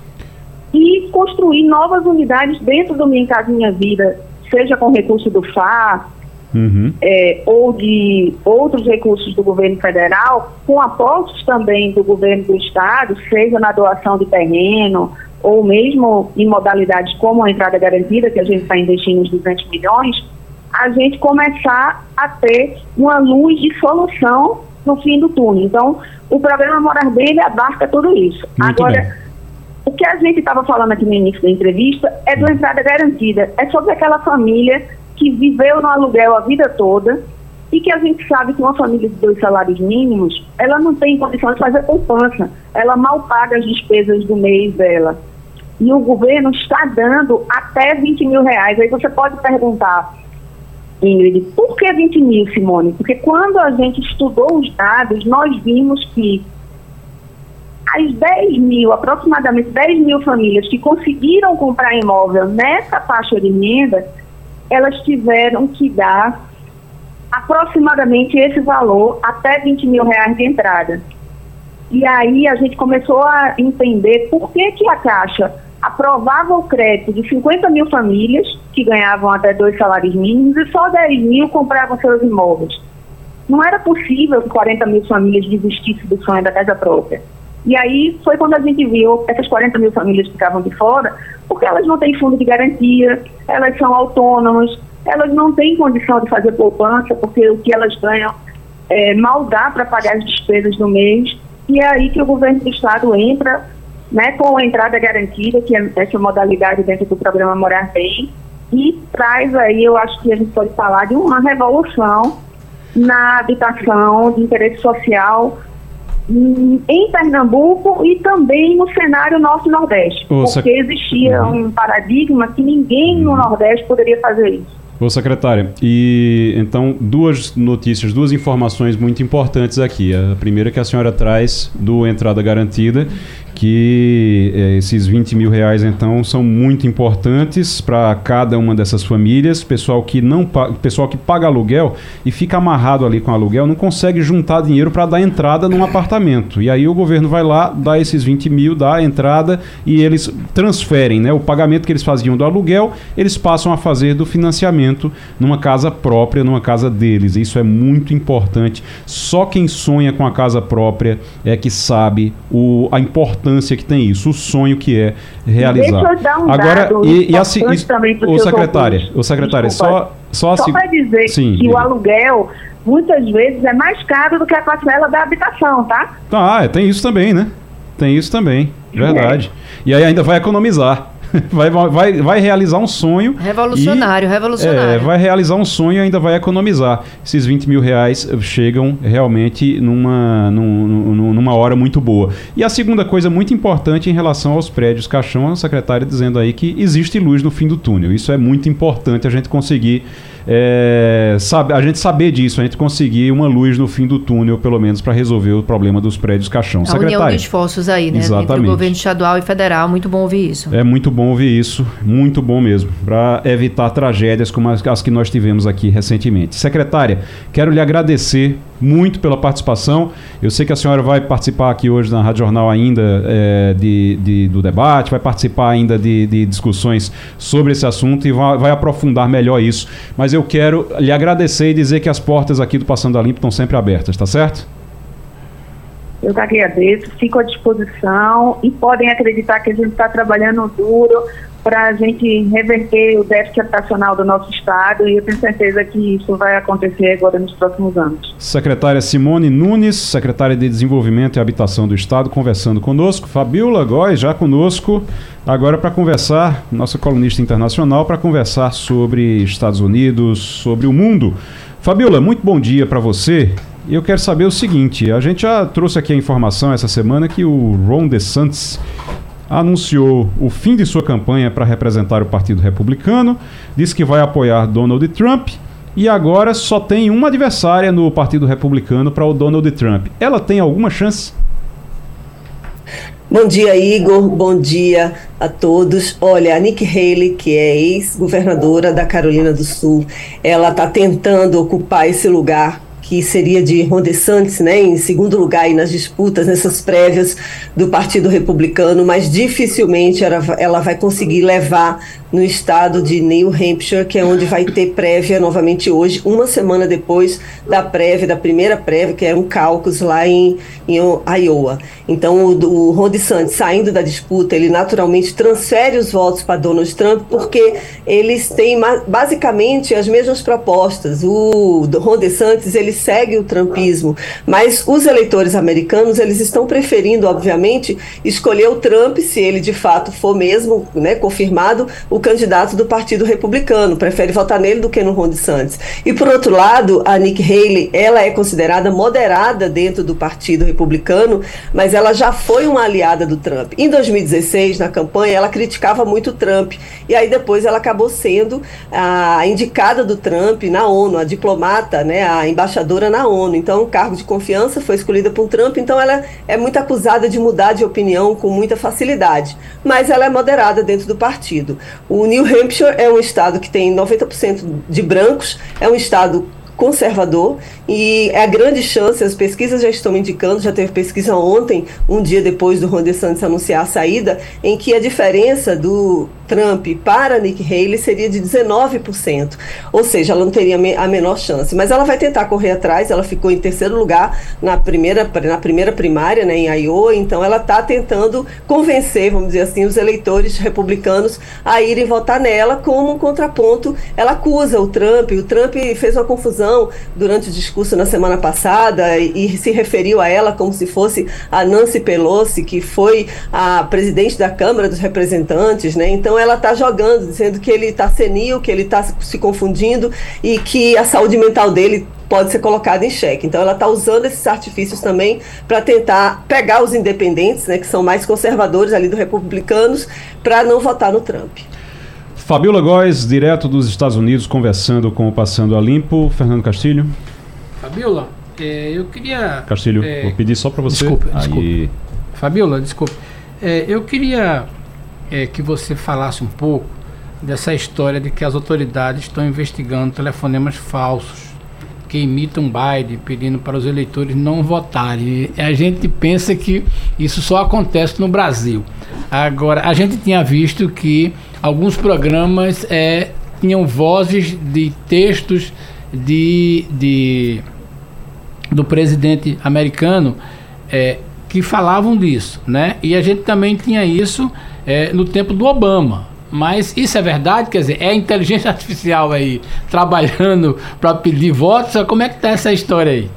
e construir novas unidades dentro do Minha Casa Minha Vida, seja com recurso do FAR, uhum. é, ou de outros recursos do governo federal, com aportes também do governo do estado, seja na doação de terreno, ou mesmo em modalidades como a entrada garantida, que a gente está investindo uns 200 milhões, a gente começar a ter uma luz de solução no fim do túnel. Então, o programa Morar Bem, abarca tudo isso. Muito Agora, bem. o que a gente estava falando aqui no início da entrevista é do entrada garantida. É sobre aquela família que viveu no aluguel a vida toda e que a gente sabe que uma família de dois salários mínimos, ela não tem condição de fazer poupança. Ela mal paga as despesas do mês dela. E o governo está dando até 20 mil reais. Aí você pode perguntar, Ingrid, por que 20 mil, Simone? Porque quando a gente estudou os dados, nós vimos que as 10 mil, aproximadamente 10 mil famílias que conseguiram comprar imóvel nessa faixa de renda, elas tiveram que dar aproximadamente esse valor, até 20 mil reais de entrada. E aí a gente começou a entender por que, que a Caixa aprovava o crédito de 50 mil famílias que ganhavam até dois salários mínimos e só 10 mil compravam seus imóveis. Não era possível que 40 mil famílias desistissem do sonho da casa própria. E aí foi quando a gente viu essas 40 mil famílias que ficavam de fora, porque elas não têm fundo de garantia, elas são autônomas, elas não têm condição de fazer poupança, porque o que elas ganham é, mal dá para pagar as despesas do mês. E é aí que o governo do estado entra né, com a entrada garantida, que é essa modalidade dentro do programa Morar Bem, e traz aí, eu acho que a gente pode falar de uma revolução na habitação de interesse social em Pernambuco e também no cenário norte-nordeste, porque existia uhum. um paradigma que ninguém no Nordeste poderia fazer isso. Ô secretária, e então duas notícias, duas informações muito importantes aqui. A primeira que a senhora traz do entrada garantida, que é, esses 20 mil reais então são muito importantes para cada uma dessas famílias. Pessoal que não pessoal que paga aluguel e fica amarrado ali com aluguel não consegue juntar dinheiro para dar entrada num apartamento. E aí o governo vai lá, dá esses 20 mil, dá a entrada e eles transferem, né? O pagamento que eles faziam do aluguel, eles passam a fazer do financiamento numa casa própria, numa casa deles. Isso é muito importante. Só quem sonha com a casa própria é que sabe o, a importância importância que tem isso, o sonho que é realizar. Deixa eu dar um Agora, dado e, e assim, o secretária, o secretária, só só, só para dizer Sim, que o aluguel muitas vezes é mais caro do que a parcela da habitação, tá? Ah, é, tem isso também, né? Tem isso também, verdade. É. E aí ainda vai economizar. (laughs) vai, vai, vai realizar um sonho. Revolucionário, e, revolucionário. É, vai realizar um sonho e ainda vai economizar. Esses 20 mil reais chegam realmente numa, num, numa hora muito boa. E a segunda coisa muito importante em relação aos prédios caixão, a secretária dizendo aí que existe luz no fim do túnel. Isso é muito importante a gente conseguir é, sabe, a gente saber disso, a gente conseguir uma luz no fim do túnel, pelo menos, para resolver o problema dos prédios caixão. A união de esforços aí, né? Exatamente. Entre o governo estadual e federal, muito bom ouvir isso. É muito bom ouvir isso, muito bom mesmo, para evitar tragédias como as, as que nós tivemos aqui recentemente. Secretária, quero lhe agradecer muito pela participação. Eu sei que a senhora vai participar aqui hoje na Rádio Jornal ainda é, de, de, do debate, vai participar ainda de, de discussões sobre esse assunto e vai, vai, aprofundar melhor isso. Mas eu quero lhe agradecer e dizer que as portas aqui do Passando a Limpo estão sempre abertas, tá certo? Eu que agradeço, fico à disposição e podem acreditar que a gente está trabalhando duro para a gente reverter o déficit habitacional do nosso Estado e eu tenho certeza que isso vai acontecer agora nos próximos anos. Secretária Simone Nunes, secretária de Desenvolvimento e Habitação do Estado, conversando conosco. Fabiola Góes, já conosco, agora para conversar, nossa colunista internacional, para conversar sobre Estados Unidos, sobre o mundo. Fabiola, muito bom dia para você. Eu quero saber o seguinte: a gente já trouxe aqui a informação essa semana que o Ron DeSantis anunciou o fim de sua campanha para representar o Partido Republicano, disse que vai apoiar Donald Trump e agora só tem uma adversária no Partido Republicano para o Donald Trump. Ela tem alguma chance? Bom dia, Igor. Bom dia a todos. Olha, a Nikki Haley, que é ex-governadora da Carolina do Sul, ela está tentando ocupar esse lugar que seria de Ron DeSantis, né, em segundo lugar aí nas disputas, nessas prévias do Partido Republicano, mas dificilmente ela, ela vai conseguir levar no estado de New Hampshire, que é onde vai ter prévia novamente hoje, uma semana depois da prévia, da primeira prévia, que é um caucus lá em, em Iowa. Então, o, o Ron DeSantis saindo da disputa, ele naturalmente transfere os votos para Donald Trump, porque eles têm basicamente as mesmas propostas. O Ron DeSantis, ele segue o trumpismo, mas os eleitores americanos, eles estão preferindo, obviamente, escolher o Trump, se ele de fato for mesmo né, confirmado, o candidato do Partido Republicano, prefere votar nele do que no Ron DeSantis. E por outro lado, a Nikki Haley, ela é considerada moderada dentro do Partido Republicano, mas ela já foi uma aliada do Trump. Em 2016, na campanha, ela criticava muito o Trump, e aí depois ela acabou sendo a indicada do Trump na ONU, a diplomata, né, a embaixadora na ONU. Então, o cargo de confiança foi escolhida por Trump, então ela é muito acusada de mudar de opinião com muita facilidade, mas ela é moderada dentro do partido. O New Hampshire é um estado que tem 90% de brancos, é um estado conservador e é a grande chance, as pesquisas já estão indicando, já teve pesquisa ontem, um dia depois do Ron DeSantis anunciar a saída, em que a diferença do Trump para Nick Haley seria de 19%. Ou seja, ela não teria a menor chance. Mas ela vai tentar correr atrás, ela ficou em terceiro lugar na primeira, na primeira primária, né, em Iowa, então ela está tentando convencer, vamos dizer assim, os eleitores republicanos a irem votar nela como um contraponto. Ela acusa o Trump, o Trump fez uma confusão durante o discurso na semana passada e, e se referiu a ela como se fosse a Nancy Pelosi, que foi a presidente da Câmara dos Representantes, né? Então ela está jogando, dizendo que ele está senil, que ele está se confundindo e que a saúde mental dele pode ser colocada em xeque. Então ela está usando esses artifícios também para tentar pegar os independentes, né, que são mais conservadores ali do republicanos, para não votar no Trump. Fabiola Góes, direto dos Estados Unidos, conversando com o Passando a Limpo. Fernando Castilho. Fabiola, é, eu queria. Castilho, é, vou pedir só para você. Desculpe, Aí... desculpe. Fabiola, desculpe. É, eu queria é, que você falasse um pouco dessa história de que as autoridades estão investigando telefonemas falsos que imitam Biden, pedindo para os eleitores não votarem. A gente pensa que isso só acontece no Brasil. Agora, a gente tinha visto que alguns programas é, tinham vozes de textos de, de do presidente americano é, que falavam disso, né? E a gente também tinha isso é, no tempo do Obama. Mas isso é verdade? Quer dizer, é inteligência artificial aí trabalhando para pedir votos? Como é que está essa história aí?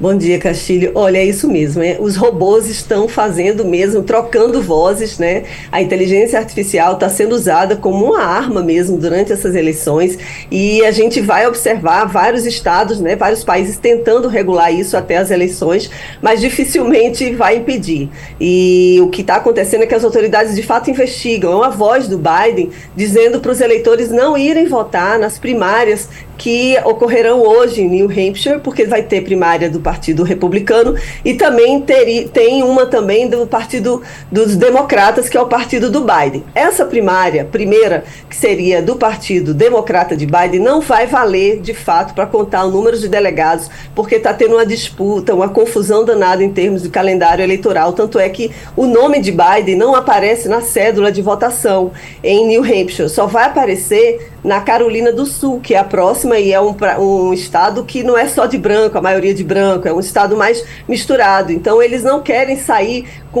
Bom dia, Castilho. Olha, é isso mesmo. É, os robôs estão fazendo mesmo, trocando vozes, né? A inteligência artificial está sendo usada como uma arma mesmo durante essas eleições e a gente vai observar vários estados, né, vários países tentando regular isso até as eleições, mas dificilmente vai impedir. E o que está acontecendo é que as autoridades de fato investigam. É uma voz do Biden dizendo para os eleitores não irem votar nas primárias que ocorrerão hoje em New Hampshire, porque vai ter primária do Partido Republicano e também ter, tem uma também do Partido dos Democratas, que é o partido do Biden. Essa primária, primeira, que seria do Partido Democrata de Biden, não vai valer de fato para contar o número de delegados, porque está tendo uma disputa, uma confusão danada em termos de calendário eleitoral. Tanto é que o nome de Biden não aparece na cédula de votação em New Hampshire, só vai aparecer na Carolina do Sul, que é a próxima e é um, um estado que não é só de branco, a maioria de branco, é um estado mais misturado. Então, eles não querem sair com,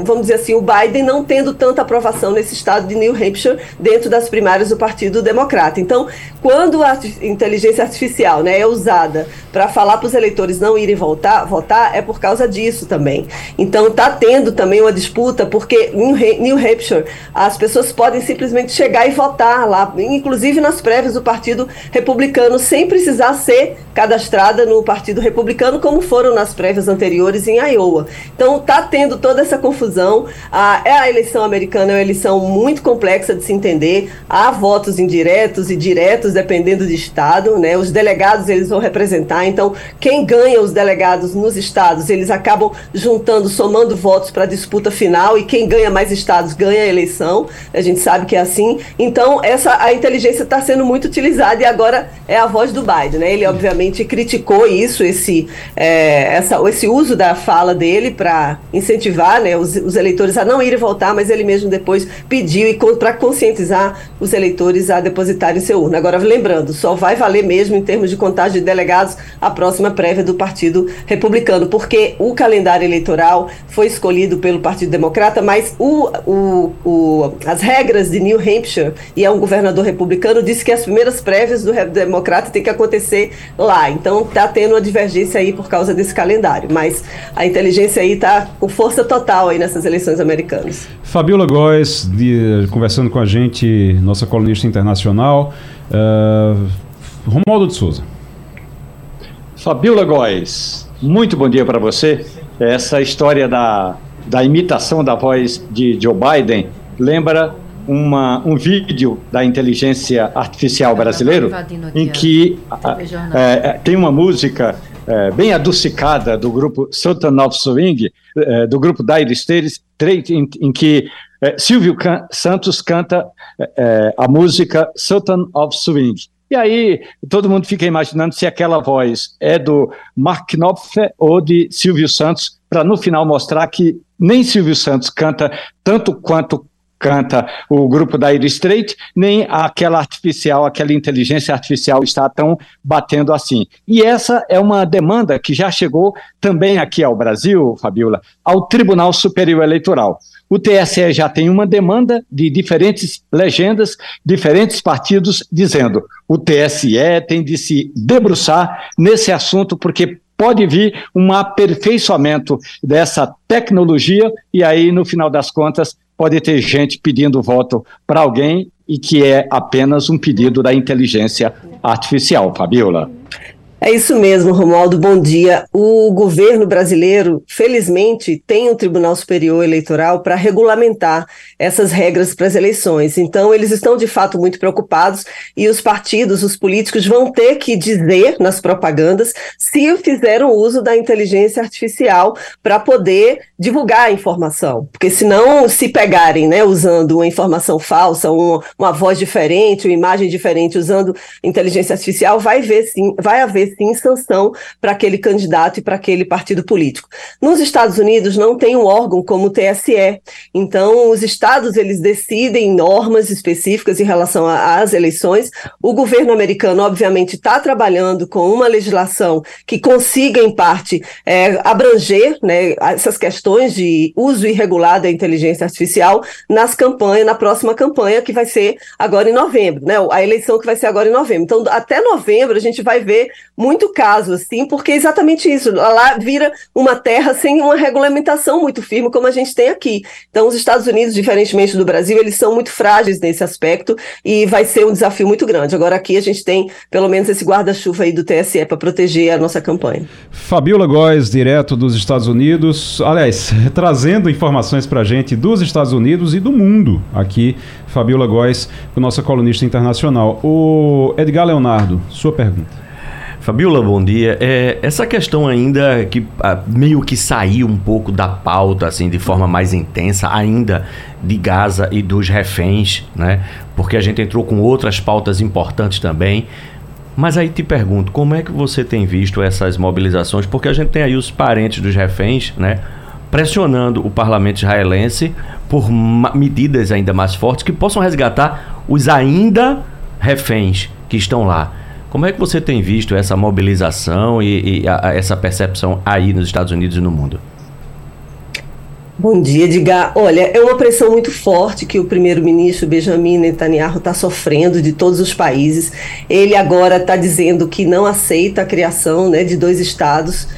um, vamos dizer assim, o Biden não tendo tanta aprovação nesse estado de New Hampshire dentro das primárias do Partido Democrata. Então, quando a inteligência artificial né, é usada para falar para os eleitores não irem votar, votar, é por causa disso também. Então, está tendo também uma disputa, porque em New Hampshire as pessoas podem simplesmente chegar e votar lá, inclusive nas prévias do Partido Republicano, sem precisar ser cadastrada no Partido Republicano, como foram nas prévias anteriores em Iowa. Então, está tendo toda essa confusão. A, é a eleição americana é uma eleição muito complexa de se entender. Há votos indiretos e diretos, dependendo do estado. Né? Os delegados eles vão representar. Então, quem ganha os delegados nos estados, eles acabam juntando, somando votos para a disputa final. E quem ganha mais estados ganha a eleição. A gente sabe que é assim. Então, essa a inteligência está sendo muito utilizada e agora é a voz do Biden. Né? Ele, obviamente, criticou isso, esse, é, essa, esse uso da fala dele para incentivar né, os, os, eleitores a não irem votar, mas ele mesmo depois pediu e para conscientizar os eleitores a depositarem seu urna. Agora, lembrando, só vai valer mesmo em termos de contagem de delegados a próxima prévia do Partido Republicano, porque o calendário eleitoral foi escolhido pelo Partido Democrata, mas o, o, o, as regras de New Hampshire, e é um governador republicano, disse que as primeiras prévias do Democrata tem que acontecer lá. Então, está tendo uma divergência aí por causa desse calendário. Mas a inteligência aí está com força total aí nessas eleições americanas. Fabiola Góes, de, conversando com a gente, nossa colunista internacional. Uh, Romualdo de Souza. Fabiola Góes, muito bom dia para você. Essa história da, da imitação da voz de Joe Biden lembra uma, um vídeo da inteligência artificial brasileiro em que é, é, tem uma música é, bem adocicada do grupo Sultan of Swing, é, do grupo Dire Straits, em, em que é, Silvio Can Santos canta é, a música Sultan of Swing. E aí todo mundo fica imaginando se aquela voz é do Mark Knopfler ou de Silvio Santos, para no final mostrar que nem Silvio Santos canta tanto quanto canta o grupo da Ira Strait, nem aquela artificial, aquela inteligência artificial está tão batendo assim. E essa é uma demanda que já chegou também aqui ao Brasil, Fabiola, ao Tribunal Superior Eleitoral. O TSE já tem uma demanda de diferentes legendas, diferentes partidos, dizendo o TSE tem de se debruçar nesse assunto, porque pode vir um aperfeiçoamento dessa tecnologia, e aí, no final das contas, pode ter gente pedindo voto para alguém e que é apenas um pedido da inteligência artificial, Fabiola. É isso mesmo, Romualdo. Bom dia. O governo brasileiro, felizmente, tem um Tribunal Superior Eleitoral para regulamentar essas regras para as eleições. Então, eles estão de fato muito preocupados e os partidos, os políticos, vão ter que dizer nas propagandas se fizeram uso da inteligência artificial para poder divulgar a informação. Porque, senão, se pegarem né, usando uma informação falsa, uma, uma voz diferente, uma imagem diferente, usando inteligência artificial, vai, ver, sim, vai haver sim sanção para aquele candidato e para aquele partido político. Nos Estados Unidos não tem um órgão como o TSE, então os estados eles decidem normas específicas em relação às eleições. O governo americano, obviamente, está trabalhando com uma legislação que consiga, em parte, é, abranger né, essas questões de uso irregular da inteligência artificial nas campanhas, na próxima campanha, que vai ser agora em novembro, né? A eleição que vai ser agora em novembro. Então, até novembro, a gente vai ver muito caso, assim, porque é exatamente isso. Lá vira uma terra sem uma regulamentação muito firme, como a gente tem aqui. Então, os Estados Unidos, diferentemente do Brasil, eles são muito frágeis nesse aspecto e vai ser um desafio muito grande. Agora, aqui a gente tem, pelo menos, esse guarda-chuva aí do TSE para proteger a nossa campanha. Fabiola Góes, direto dos Estados Unidos. Aliás, (laughs) trazendo informações para a gente dos Estados Unidos e do mundo aqui. Fabiola Góes, nossa colunista internacional. O Edgar Leonardo, sua pergunta. Fabiola, bom dia. É, essa questão ainda que a, ah, meio que saiu um pouco da pauta, assim, de forma mais intensa, ainda de Gaza e dos reféns, né? Porque a gente entrou com outras pautas importantes também. Mas aí te pergunto, como é que você tem visto essas mobilizações? Porque a gente tem aí os parentes dos reféns, né? Pressionando o parlamento israelense por medidas ainda mais fortes que possam resgatar os ainda reféns que estão lá. Como é que você tem visto essa mobilização e, e a, a essa percepção aí nos Estados Unidos e no mundo? Bom dia, Edgar. Olha, é uma pressão muito forte que o primeiro-ministro Benjamin Netanyahu está sofrendo de todos os países. Ele agora está dizendo que não aceita a criação né, de dois estados,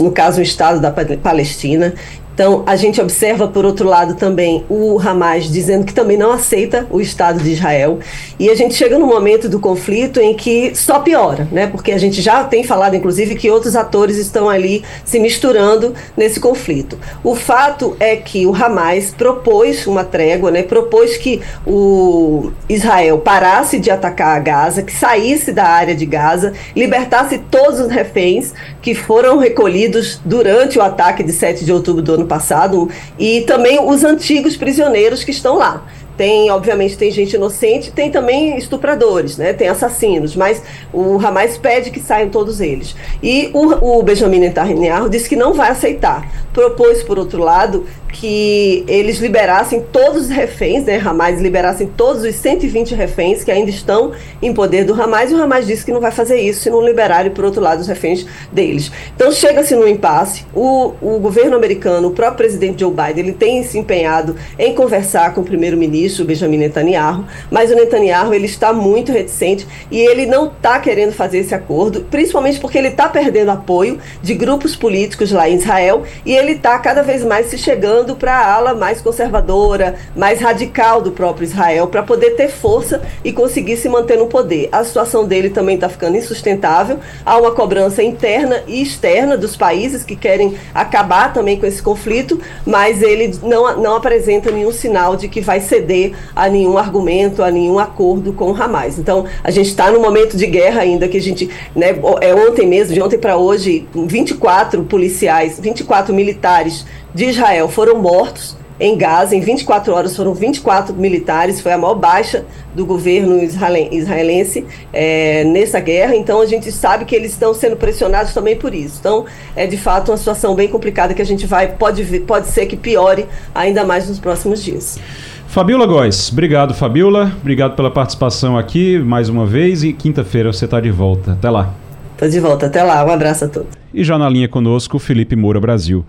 no caso, o Estado da Palestina, Então, a gente observa, por outro lado, também o Hamas dizendo que também não aceita o Estado de Israel. E a gente chega num momento do conflito em que só piora, né? Porque a gente já tem falado, inclusive, que outros atores estão ali se misturando nesse conflito. O fato é que o Hamas propôs uma trégua, né? Propôs que o Israel parasse de atacar a Gaza, que saísse da área de Gaza, libertasse todos os reféns que foram recolhidos durante o ataque de 7 de outubro do ano passado, e também os antigos prisioneiros que estão lá. Tem, obviamente, tem gente inocente, tem também estupradores, né? Tem assassinos, mas o Hamas pede que saiam todos eles. E o, o Benjamin Netanyahu disse que não vai aceitar. Propôs, por outro lado, que eles liberassem todos os reféns, né, Hamas liberassem todos os 120 reféns que ainda estão em poder do Hamas, e o Hamas disse que não vai fazer isso se não liberarem, por outro lado, os reféns deles. Então chega-se num impasse, o, o governo americano, o próprio presidente Joe Biden, ele tem se empenhado em conversar com o primeiro-ministro Benjamin Netanyahu, mas o Netanyahu ele está muito reticente e ele não está querendo fazer esse acordo, principalmente porque ele está perdendo apoio de grupos políticos lá em Israel e ele está cada vez mais se chegando para a ala mais conservadora, mais radical do próprio Israel, para poder ter força e conseguir se manter no poder. A situação dele também está ficando insustentável. Há uma cobrança interna e externa dos países que querem acabar também com esse conflito, mas ele não, não apresenta nenhum sinal de que vai ceder a nenhum argumento, a nenhum acordo com o Hamas. Então, a gente está num momento de guerra ainda que a gente, né, é ontem mesmo, de ontem para hoje, 24 policiais, 24 militares de Israel foram mortos em Gaza. Em 24 horas foram 24 militares, foi a maior baixa do governo israelense é, nessa guerra. Então a gente sabe que eles estão sendo pressionados também por isso. Então é de fato uma situação bem complicada que a gente vai pode pode ser que piore ainda mais nos próximos dias. Fabiola Góes, obrigado Fabiola, obrigado pela participação aqui mais uma vez e quinta-feira você está de volta. Até lá. Estou de volta, até lá. Um abraço a todos. E já na linha conosco, Felipe Moura Brasil.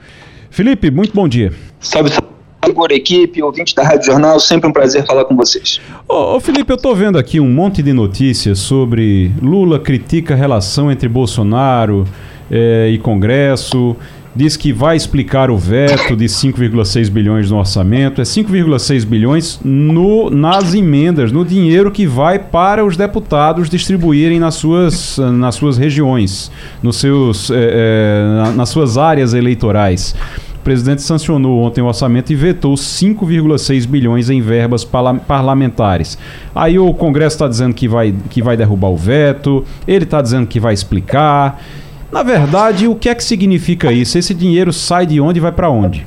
Felipe, muito bom dia. Salve, salve, equipe, ouvinte da Rádio Jornal, sempre um prazer falar com vocês. Ô, ô Felipe, eu estou vendo aqui um monte de notícias sobre Lula critica a relação entre Bolsonaro eh, e Congresso, diz que vai explicar o veto de 5,6 bilhões no orçamento. É 5,6 bilhões no, nas emendas, no dinheiro que vai para os deputados distribuírem nas suas, nas suas regiões, nos seus, é, é, nas suas áreas eleitorais. O presidente sancionou ontem o orçamento e vetou 5,6 bilhões em verbas parlamentares. Aí o Congresso está dizendo que vai, que vai derrubar o veto, ele está dizendo que vai explicar. Na verdade, o que é que significa isso? Esse dinheiro sai de onde e vai para onde?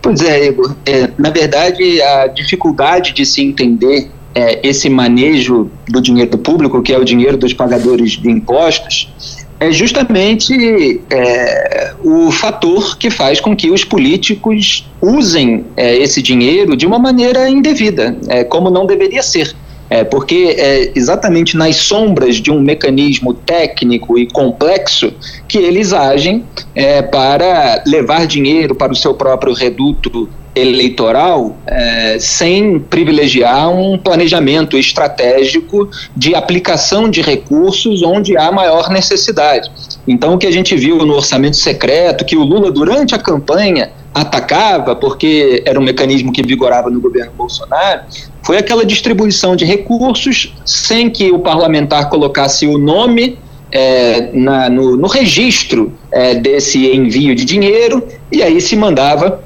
Pois é, Igor. É, na verdade, a dificuldade de se entender é, esse manejo do dinheiro público, que é o dinheiro dos pagadores de impostos, é justamente é, o fator que faz com que os políticos usem é, esse dinheiro de uma maneira indevida, é, como não deveria ser. É, porque é exatamente nas sombras de um mecanismo técnico e complexo que eles agem é, para levar dinheiro para o seu próprio reduto eleitoral é, sem privilegiar um planejamento estratégico de aplicação de recursos onde há maior necessidade. Então, o que a gente viu no orçamento secreto, que o Lula, durante a campanha, atacava, porque era um mecanismo que vigorava no governo Bolsonaro, foi aquela distribuição de recursos sem que o parlamentar colocasse o nome é, na, no, no, registro é, desse envio de dinheiro e aí se mandava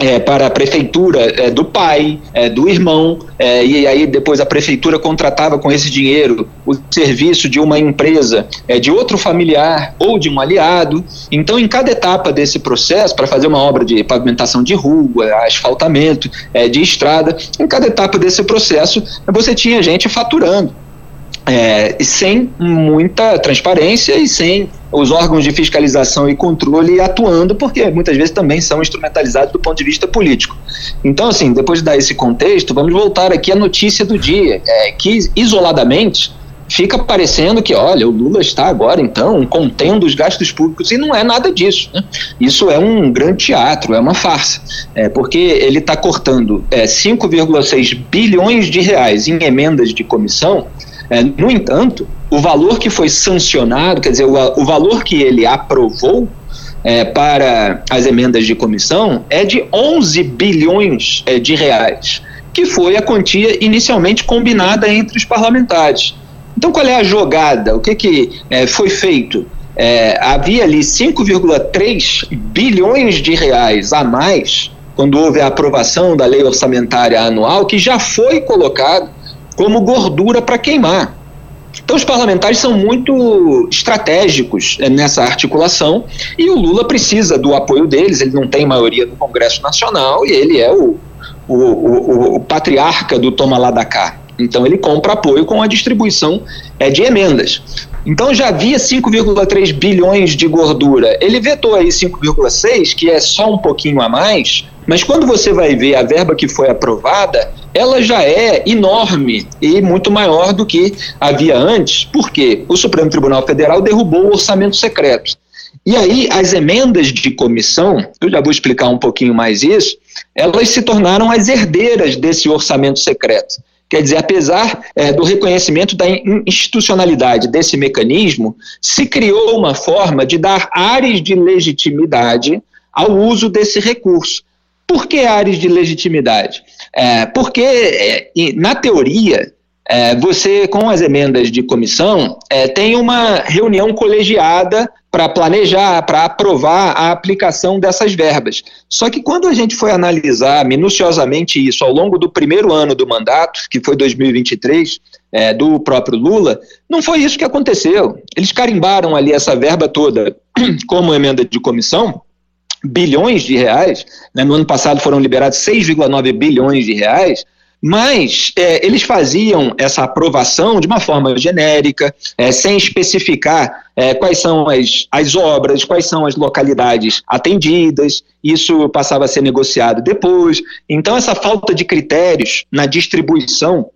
é, para a prefeitura é, do pai, é, do irmão, é, e aí depois a prefeitura contratava com esse dinheiro o serviço de uma empresa, é, de outro familiar ou de um aliado. Então, em cada etapa desse processo, para fazer uma obra de pavimentação de rua, asfaltamento, é, de estrada, em cada etapa desse processo, você tinha gente faturando é, sem muita transparência e sem os órgãos de fiscalização e controle atuando, porque muitas vezes também são instrumentalizados do ponto de vista político. Então, assim, depois de dar esse contexto, vamos voltar aqui à notícia do dia, é, que isoladamente fica parecendo que, olha, o Lula está agora, então, contendo os gastos públicos, e não é nada disso. Né? Isso é um grande teatro, é uma farsa, é, porque ele está cortando é, 5,6 bilhões de reais em emendas de comissão, é, no entanto, o valor que foi sancionado, quer dizer, o, o valor que ele aprovou, é, para as emendas de comissão é de 11 bilhões é, de reais, que foi a quantia inicialmente combinada entre os parlamentares. Então, qual é a jogada? O que, que é, foi feito? É, havia ali 5,3 bilhões de reais a mais quando houve a aprovação da lei orçamentária anual, que já foi colocado como gordura para queimar. Então, os parlamentares são muito estratégicos é, nessa articulação e o Lula precisa do apoio deles. Ele não tem maioria no Congresso Nacional e ele é o, o, o, o patriarca do toma lá da cá. Então, ele compra apoio com a distribuição é, de emendas. Então já havia 5,3 bilhões de gordura. Ele vetou aí 5,6, que é só um pouquinho a mais, mas quando você vai ver a verba que foi aprovada, ela já é enorme e muito maior do que havia antes, porque o Supremo Tribunal Federal derrubou o orçamento secreto. E aí, as emendas de comissão, eu já vou explicar um pouquinho mais isso, elas se tornaram as herdeiras desse orçamento secreto. Quer dizer, apesar é, do reconhecimento da institucionalidade desse mecanismo, se criou uma forma de dar áreas de legitimidade ao uso desse recurso. Por que áreas de legitimidade? É, porque, é, na teoria, é, você, com as emendas de comissão, é, tem uma reunião colegiada para planejar, para aprovar a aplicação dessas verbas. Só que quando a gente foi analisar minuciosamente isso ao longo do primeiro ano do mandato, que foi 2023, é, do próprio Lula, não foi isso que aconteceu. Eles carimbaram ali essa verba toda (clears throat) como emenda de comissão, bilhões de reais, né? no ano passado foram liberados 6,9 bilhões de reais, mas é, eles faziam essa aprovação de uma forma genérica, é, sem especificar é, quais são as, as obras, quais são as localidades atendidas, isso passava a ser negociado depois. Então, essa falta de critérios na distribuição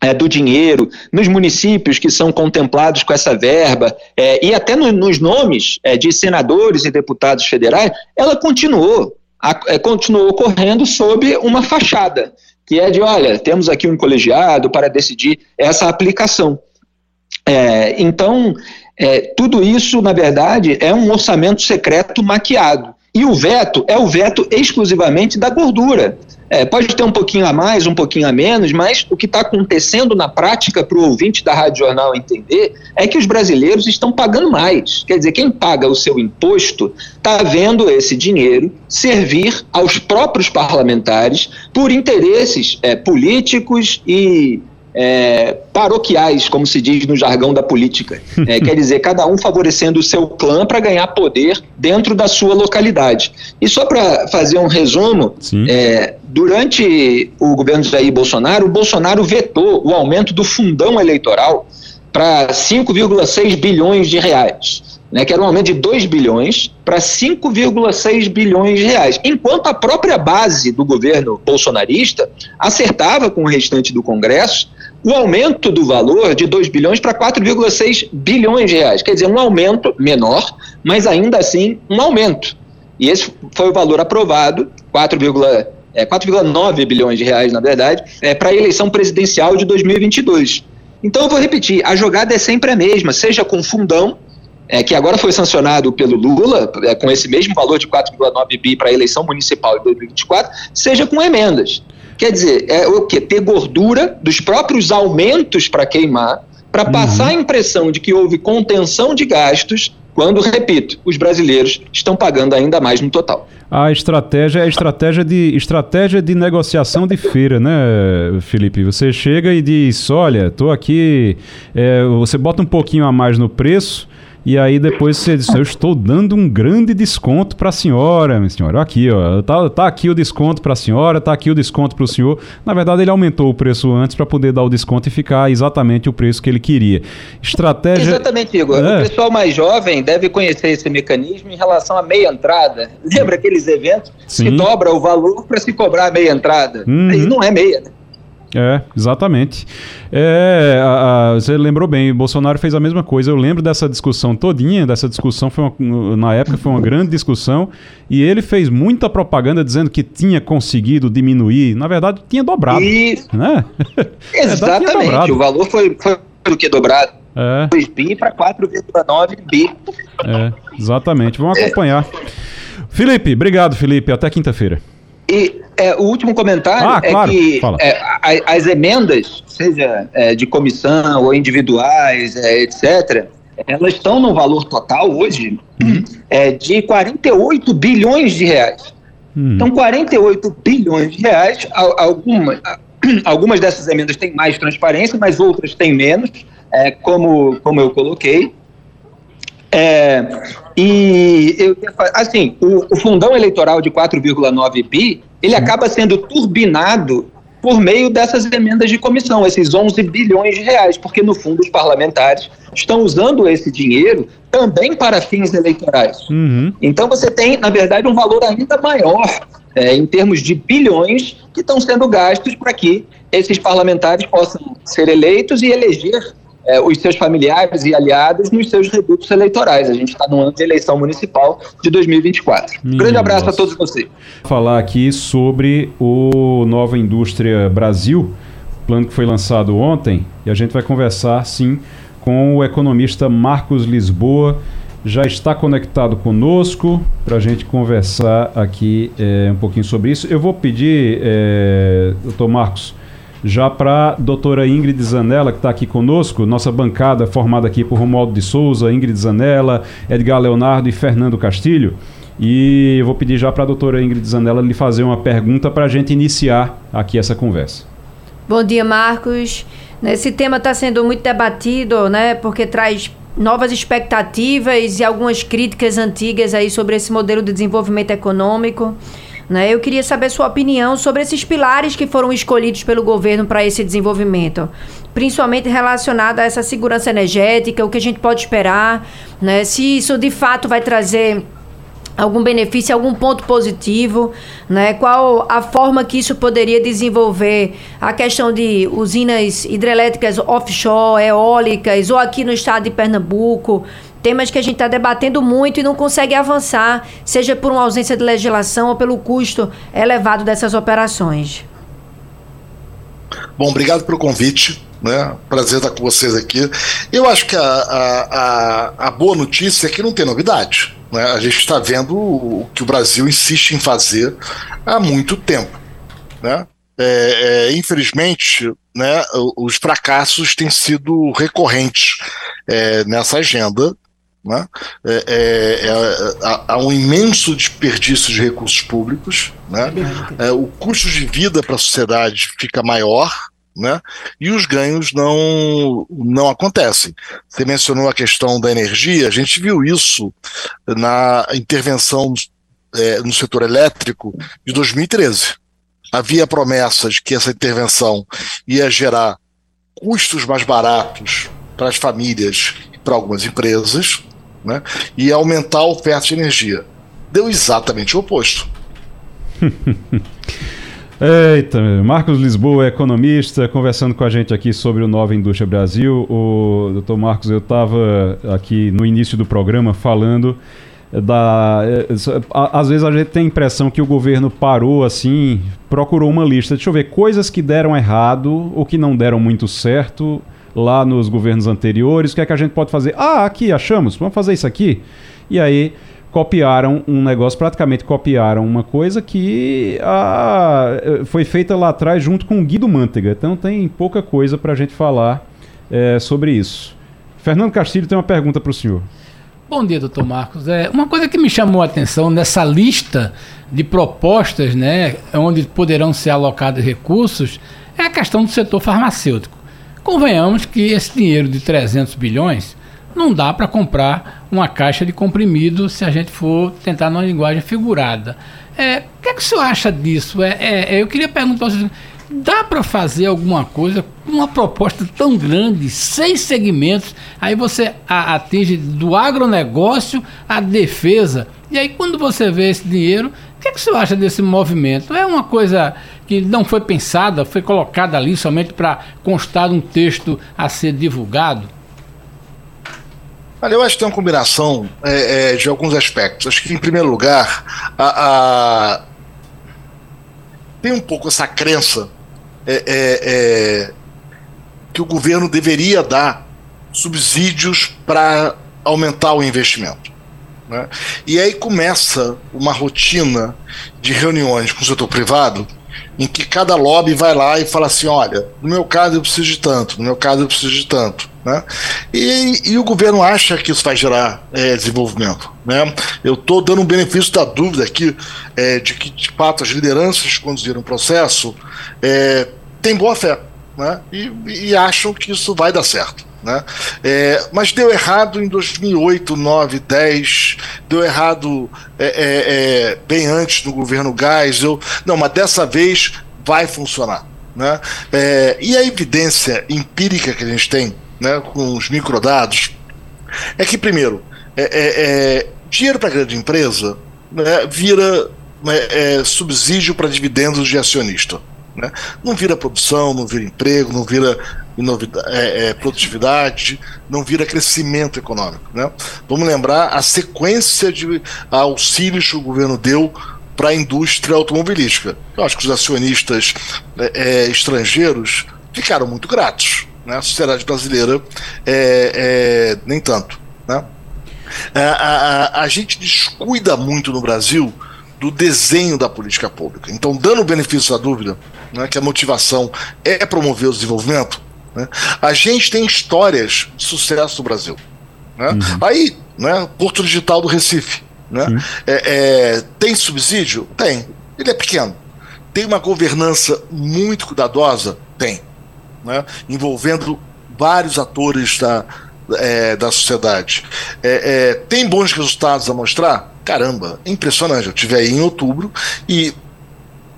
é, do dinheiro, nos municípios que são contemplados com essa verba, é, e até no, nos nomes é, de senadores e deputados federais, ela continuou, a, é, continuou ocorrendo sob uma fachada que é de, olha, temos aqui um colegiado para decidir essa aplicação. É, então, é, tudo isso, na verdade, é um orçamento secreto maquiado. E o veto é o veto exclusivamente da gordura. É, pode ter um pouquinho a mais, um pouquinho a menos, mas o que está acontecendo na prática para o ouvinte da Rádio Jornal entender é que os brasileiros estão pagando mais. Quer dizer, quem paga o seu imposto está vendo esse dinheiro servir aos próprios parlamentares por interesses é, políticos e é, paroquiais, como se diz no jargão da política. É, quer dizer, cada um favorecendo o seu clã para ganhar poder dentro da sua localidade. E só para fazer um resumo, é, durante o governo de Jair Bolsonaro, o Bolsonaro vetou o aumento do fundão eleitoral para 5,6 bilhões de reais. Né, que era um aumento de 2 bilhões para 5,6 bilhões de reais, enquanto a própria base do governo bolsonarista acertava com o restante do Congresso o aumento do valor de 2 bilhões para 4,6 bilhões de reais. Quer dizer, um aumento menor, mas ainda assim um aumento. E esse foi o valor aprovado, 4,9 é, bilhões de reais, na verdade, é, para a eleição presidencial de 2022. Então eu vou repetir, a jogada é sempre a mesma, seja com fundão, é, que agora foi sancionado pelo Lula, é, com esse mesmo valor de 4,9 bi para a eleição municipal de 2024, seja com emendas. Quer dizer, é o que? Ter gordura dos próprios aumentos para queimar, para uhum. passar a impressão de que houve contenção de gastos, quando, repito, os brasileiros estão pagando ainda mais no total. A estratégia é estratégia de, estratégia de negociação de feira, né, Felipe? Você chega e diz: olha, estou aqui, é, você bota um pouquinho a mais no preço e aí depois você diz, eu estou dando um grande desconto para a senhora, minha senhora. Aqui, ó, tá, tá aqui o desconto para a senhora, tá aqui o desconto para o senhor. Na verdade, ele aumentou o preço antes para poder dar o desconto e ficar exatamente o preço que ele queria. Estratégia. Exatamente, Igor. É. O pessoal mais jovem deve conhecer esse mecanismo em relação à meia entrada. Lembra aqueles eventos Sim. que dobra o valor para se cobrar a meia entrada? Uhum. Aí não é meia, né? É, exatamente. É, a, a, você lembrou bem, Bolsonaro fez a mesma coisa. Eu lembro dessa discussão todinha, dessa discussão foi uma, na época foi uma grande discussão e ele fez muita propaganda dizendo que tinha conseguido diminuir. Na verdade, tinha dobrado. Isso. Né? (laughs) Exatamente. Dobrado. O valor foi, foi do que dobrado. é. bi para 4,9 bi. É, exatamente. Vamos acompanhar. Felipe, obrigado, Felipe. Até quinta-feira. E é, o último comentário Ah, é claro, que é, as emendas, seja é, de comissão ou individuais, é, etc., elas estão no valor total hoje é, de 48 bilhões de reais. Hum. Então, 48 bilhões de reais, al- alguma- algumas dessas emendas têm mais transparência, mas outras têm menos, é, como, como eu coloquei. É, e eu, assim, o, o fundão eleitoral de 4,9 bi, ele acaba sendo turbinado por meio dessas emendas de comissão, esses 11 bilhões de reais, porque no fundo os parlamentares estão usando esse dinheiro também para fins eleitorais. Uhum. Então você tem, na verdade, um valor ainda maior é, em termos de bilhões que estão sendo gastos para que esses parlamentares possam ser eleitos e eleger é, os seus familiares e aliados nos seus redutos eleitorais. A gente está no ano de eleição municipal de 2024. Minha Grande abraço nossa. a todos vocês. falar aqui sobre o Nova Indústria Brasil, plano que foi lançado ontem, e a gente vai conversar sim com o economista Marcos Lisboa. Já está conectado conosco para a gente conversar aqui eh, um pouquinho sobre isso. Eu vou pedir, eh, doutor Marcos, já para a doutora Ingrid Zanella, que está aqui conosco, nossa bancada formada aqui por Romualdo de Souza, Ingrid Zanella, Edgar Leonardo e Fernando Castilho. E eu vou pedir já para a doutora Ingrid Zanella lhe fazer uma pergunta para a gente iniciar aqui essa conversa. Bom dia, Marcos. Esse tema está sendo muito debatido, né? Porque traz novas expectativas e algumas críticas antigas aí sobre esse modelo de desenvolvimento econômico. Né? Eu queria saber sua opinião sobre esses pilares que foram escolhidos pelo governo para esse desenvolvimento, principalmente relacionado a essa segurança energética, o que a gente pode esperar, né? se isso de fato vai trazer algum benefício, algum ponto positivo, né? Qual a forma que isso poderia desenvolver a questão de usinas hidrelétricas offshore, eólicas, ou aqui no estado de Pernambuco, temas que a gente está debatendo muito e não consegue avançar, seja por uma ausência de legislação ou pelo custo elevado dessas operações. Bom, obrigado pelo convite. Né? Prazer estar com vocês aqui. Eu acho que a, a, a, boa notícia é que não tem novidade. Né? A gente está vendo o que o Brasil insiste em fazer há muito tempo. Né? É, é, infelizmente, né, os fracassos têm sido recorrentes é, nessa agenda. Né? É, é, é, há- há um imenso desperdício de recursos públicos. Né? É, o custo de vida para a sociedade fica maior. Né? E os ganhos não, não acontecem. Você mencionou a questão da energia, a gente viu isso na intervenção é, no setor elétrico de 2013. Havia promessa de que essa intervenção ia gerar custos mais baratos para as famílias e para algumas empresas, né? e aumentar a oferta de energia. Deu exatamente o oposto. (laughs) Eita, Marcos Lisboa, economista, conversando com a gente aqui sobre o Nova Indústria Brasil. O doutor Marcos, eu estava aqui no início do programa falando da. so- a- Às vezes a gente tem a impressão que o governo parou assim, procurou uma lista. Deixa eu ver, coisas que deram errado ou que não deram muito certo lá nos governos anteriores. O que é que a gente pode fazer? Ah, aqui, achamos, vamos fazer isso aqui. E aí copiaram um negócio, praticamente copiaram uma coisa que ah, foi feita lá atrás junto com o Guido Mantega. Então tem pouca coisa para a gente falar eh, sobre isso. Fernando Castilho tem uma pergunta para o senhor. Bom dia, doutor Marcos. É, uma coisa que me chamou a atenção nessa lista de propostas, né, onde poderão ser alocados recursos, é a questão do setor farmacêutico. Convenhamos que esse dinheiro de 300 bilhões não dá para comprar uma caixa de comprimido se a gente for tentar numa linguagem figurada. É, o que, é que o senhor acha disso? É, é, é, eu queria perguntar para você, dá para fazer alguma coisa com uma proposta tão grande, seis segmentos, aí você a- atinge do agronegócio à defesa, e aí quando você vê esse dinheiro, o que, é que o senhor acha desse movimento? É uma coisa que não foi pensada, foi colocada ali somente para constar um texto a ser divulgado? Olha, eu acho que tem uma combinação é, é, de alguns aspectos. Acho que, em primeiro lugar, a, a- tem um pouco essa crença é, é, é, que o governo deveria dar subsídios para aumentar o investimento. Né? E aí começa uma rotina de reuniões com o setor privado em que cada lobby vai lá e fala assim: olha, no meu caso eu preciso de tanto, no meu caso eu preciso de tanto. Né? E, e o governo acha que isso vai gerar é, desenvolvimento. Né? Eu estou dando um benefício da dúvida aqui é, de que, de fato, as lideranças que conduziram o processo é, têm boa fé né? e, e acham que isso vai dar certo. Né? É, mas deu errado em 2008, 9, 10, deu errado é, é, é, bem antes do governo Geisel. Não, mas dessa vez vai funcionar. Né? É, e a evidência empírica que a gente tem né, com os microdados é que, primeiro, é, dinheiro para grande empresa né, vira né, subsídio para dividendos de acionista. Né? Não vira produção, não vira emprego, não vira é, é, produtividade, não vira crescimento econômico. Né? Vamos lembrar a sequência de auxílios que o governo deu para a indústria automobilística. Eu acho que os acionistas é, é estrangeiros ficaram muito gratos. Né? A sociedade brasileira é, é, nem tanto. Né? A, a, a gente descuida muito no Brasil do desenho da política pública. Então, dando o benefício da dúvida, né, que a motivação é promover o desenvolvimento, né, a gente tem histórias de sucesso no Brasil. Né? Uhum. Aí, né, Porto Digital do Recife. Né? É, é, tem subsídio? Tem. Ele é pequeno. Tem uma governança muito cuidadosa? Tem. Né? Envolvendo vários atores da, é, da sociedade. É, é, tem bons resultados a mostrar? Caramba, impressionante. Eu tive aí em outubro e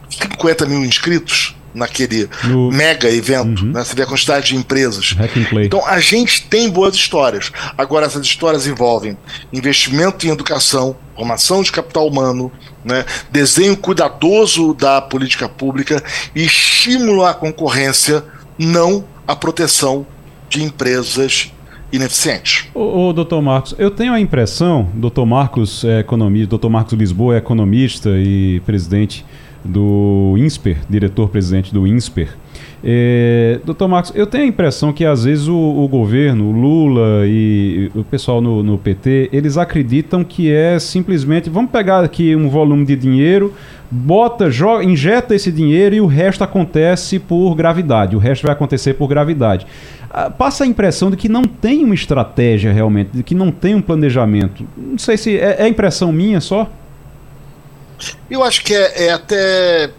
50 mil inscritos naquele no... mega evento, uhum. né? Você vê a quantidade de empresas. Então a gente tem boas histórias. Agora, essas histórias envolvem investimento em educação, formação de capital humano, né? desenho cuidadoso da política pública e estímulo à concorrência, não à proteção de empresas ineficiente. Ô, ô, doutor Marcos, eu tenho a impressão, doutor Marcos é economista, doutor Marcos Lisboa é economista e presidente do INSPER, diretor-presidente do INSPER. É, doutor Marcos, eu tenho a impressão que às vezes o, o governo, o Lula e o pessoal no, no, PT, eles acreditam que é simplesmente vamos pegar aqui um volume de dinheiro, bota, joga, injeta esse dinheiro e o resto acontece por gravidade. O resto vai acontecer por gravidade. Ah, passa a impressão de que não tem uma estratégia realmente, de que não tem um planejamento. Não sei se é, é impressão minha só. Eu acho que é, é, até.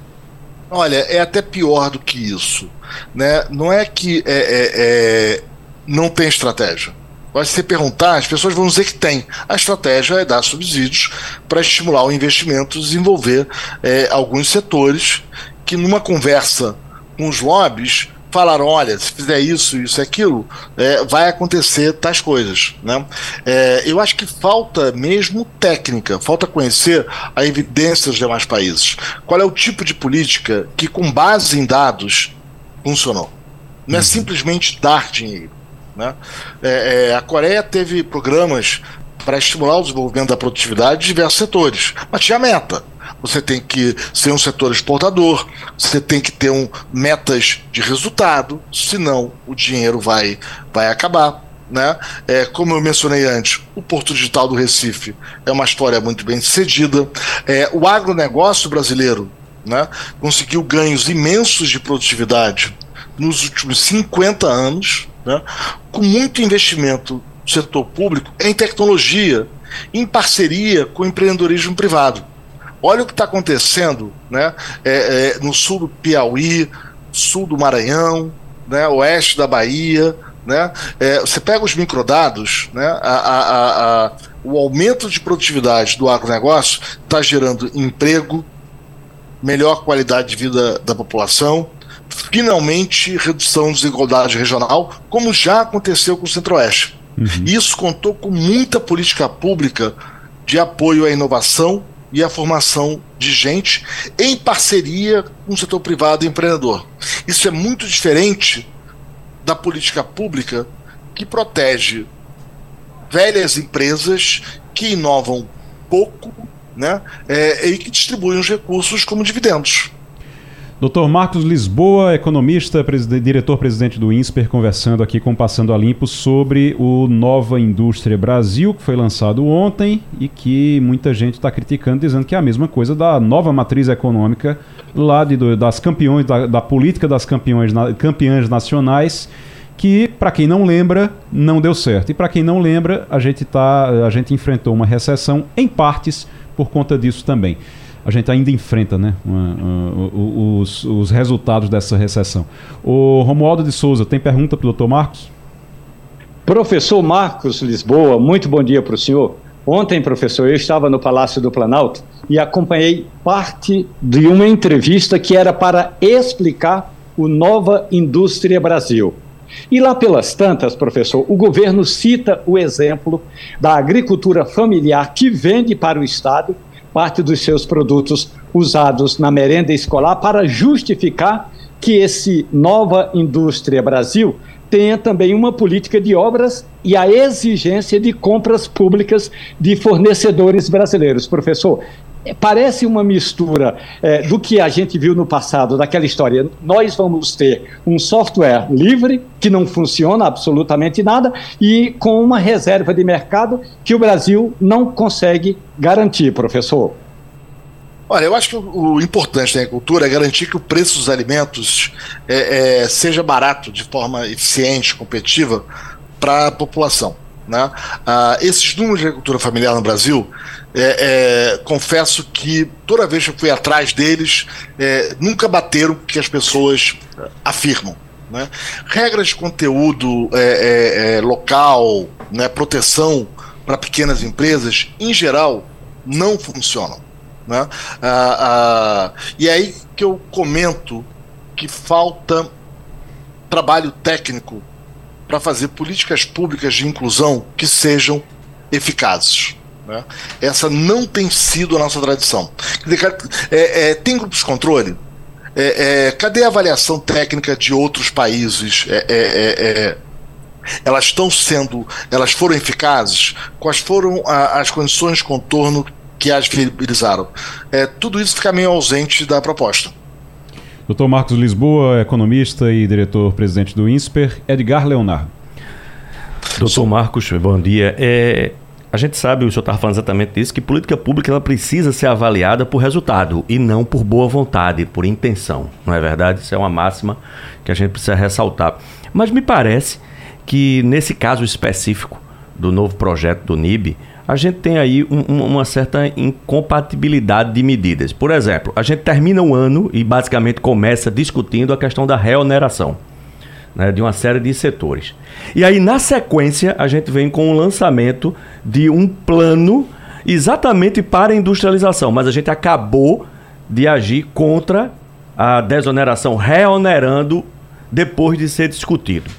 Olha, é até pior do que isso. Né? Não é que é, é, é não tem estratégia. Mas se você perguntar, as pessoas vão dizer que tem. A estratégia é dar subsídios para estimular o investimento, desenvolver é, alguns setores que, numa conversa com os lobbies, falaram: olha, se fizer isso, isso e aquilo, é, vai acontecer tais coisas. Né? É, eu acho que falta mesmo técnica, falta conhecer a evidência dos demais países. Qual é o tipo de política que, com base em dados, funcionou? Não é uhum. simplesmente dar dinheiro. Né? É, é, a Coreia teve programas para estimular o desenvolvimento da produtividade de diversos setores, mas tinha meta você tem que ser um setor exportador, você tem que ter um, metas de resultado, senão o dinheiro vai, vai acabar. Né? É, como eu mencionei antes, o Porto Digital do Recife é uma história muito bem sucedida. É, o agronegócio brasileiro né, conseguiu ganhos imensos de produtividade nos últimos 50 anos, né, com muito investimento do setor público em tecnologia, em parceria com o empreendedorismo privado. Olha o que está acontecendo né, é, é, no sul do Piauí, sul do Maranhão, né, oeste da Bahia. Né? É, você pega os microdados, né, a, a, a, o aumento de produtividade do agronegócio está gerando emprego, melhor qualidade de vida da população, finalmente redução da desigualdade regional, como já aconteceu com o Centro-Oeste. Uhum. Isso contou com muita política pública de apoio à inovação e a formação de gente em parceria com o setor privado e empreendedor. Isso é muito diferente da política pública que protege velhas empresas que inovam pouco né, é, e que distribuem os recursos como dividendos. Dr. Marcos Lisboa, economista, diretor-presidente do INSPER, conversando aqui com Passando a Limpo sobre o Nova Indústria Brasil, que foi lançado ontem e que muita gente está criticando, dizendo que é a mesma coisa da nova matriz econômica lá de, das campeões, da, da política das campeões, campeãs nacionais, que, para quem não lembra, não deu certo. E para quem não lembra, a gente, tá, a gente enfrentou uma recessão, em partes, por conta disso também a gente ainda enfrenta né, uma, uma, os, os, resultados dessa recessão. O Romualdo de Souza, tem pergunta para o doutor Marcos? Professor Marcos Lisboa, muito bom dia para o senhor. Ontem, professor, eu estava no Palácio do Planalto e acompanhei parte de uma entrevista que era para explicar o Nova Indústria Brasil. E lá pelas tantas, professor, o governo cita o exemplo da agricultura familiar que vende para o Estado parte dos seus produtos usados na merenda escolar para justificar que esse Nova Indústria Brasil tenha também uma política de obras e a exigência de compras públicas de fornecedores brasileiros. Professor, parece uma mistura é, do que a gente viu no passado, daquela história. Nós vamos ter um software livre, que não funciona absolutamente nada, e com uma reserva de mercado que o Brasil não consegue garantir, professor. Olha, eu acho que o, importante da agricultura é garantir que o preço dos alimentos é, é, seja barato de forma eficiente, competitiva para a população. Né? Ah, esses números de agricultura familiar no Brasil, é, é, confesso que toda vez que eu fui atrás deles, é, nunca bateram o que as pessoas afirmam. Né? Regras de conteúdo é, é, é, local, né, proteção para pequenas empresas, em geral, não funcionam. Né? Ah, ah, e é aí que eu comento que falta trabalho técnico para fazer políticas públicas de inclusão que sejam eficazes. Né? Essa não tem sido a nossa tradição. É, é, tem grupos de controle? É, é, cadê a avaliação técnica de outros países? É, é, elas estão sendo, elas foram eficazes? Quais foram a, as condições de contorno que as viabilizaram? tudo isso fica meio ausente da proposta. Dr. Marcos Lisboa, economista e diretor-presidente do INSPER. Edgar Leonardo. Doutor Marcos, bom dia. É, a gente sabe, o senhor estava falando exatamente disso, que política pública ela precisa ser avaliada por resultado e não por boa vontade, por intenção. Não é verdade? Isso é uma máxima que a gente precisa ressaltar. Mas me parece que nesse caso específico do novo projeto do NIB, a gente tem aí um, uma certa incompatibilidade de medidas. Por exemplo, a gente termina o ano e basicamente começa discutindo a questão da reoneração né, de uma série de setores. E aí, na sequência, a gente vem com o lançamento de um plano exatamente para a industrialização, mas a gente acabou de agir contra a desoneração, reonerando depois de ser discutido.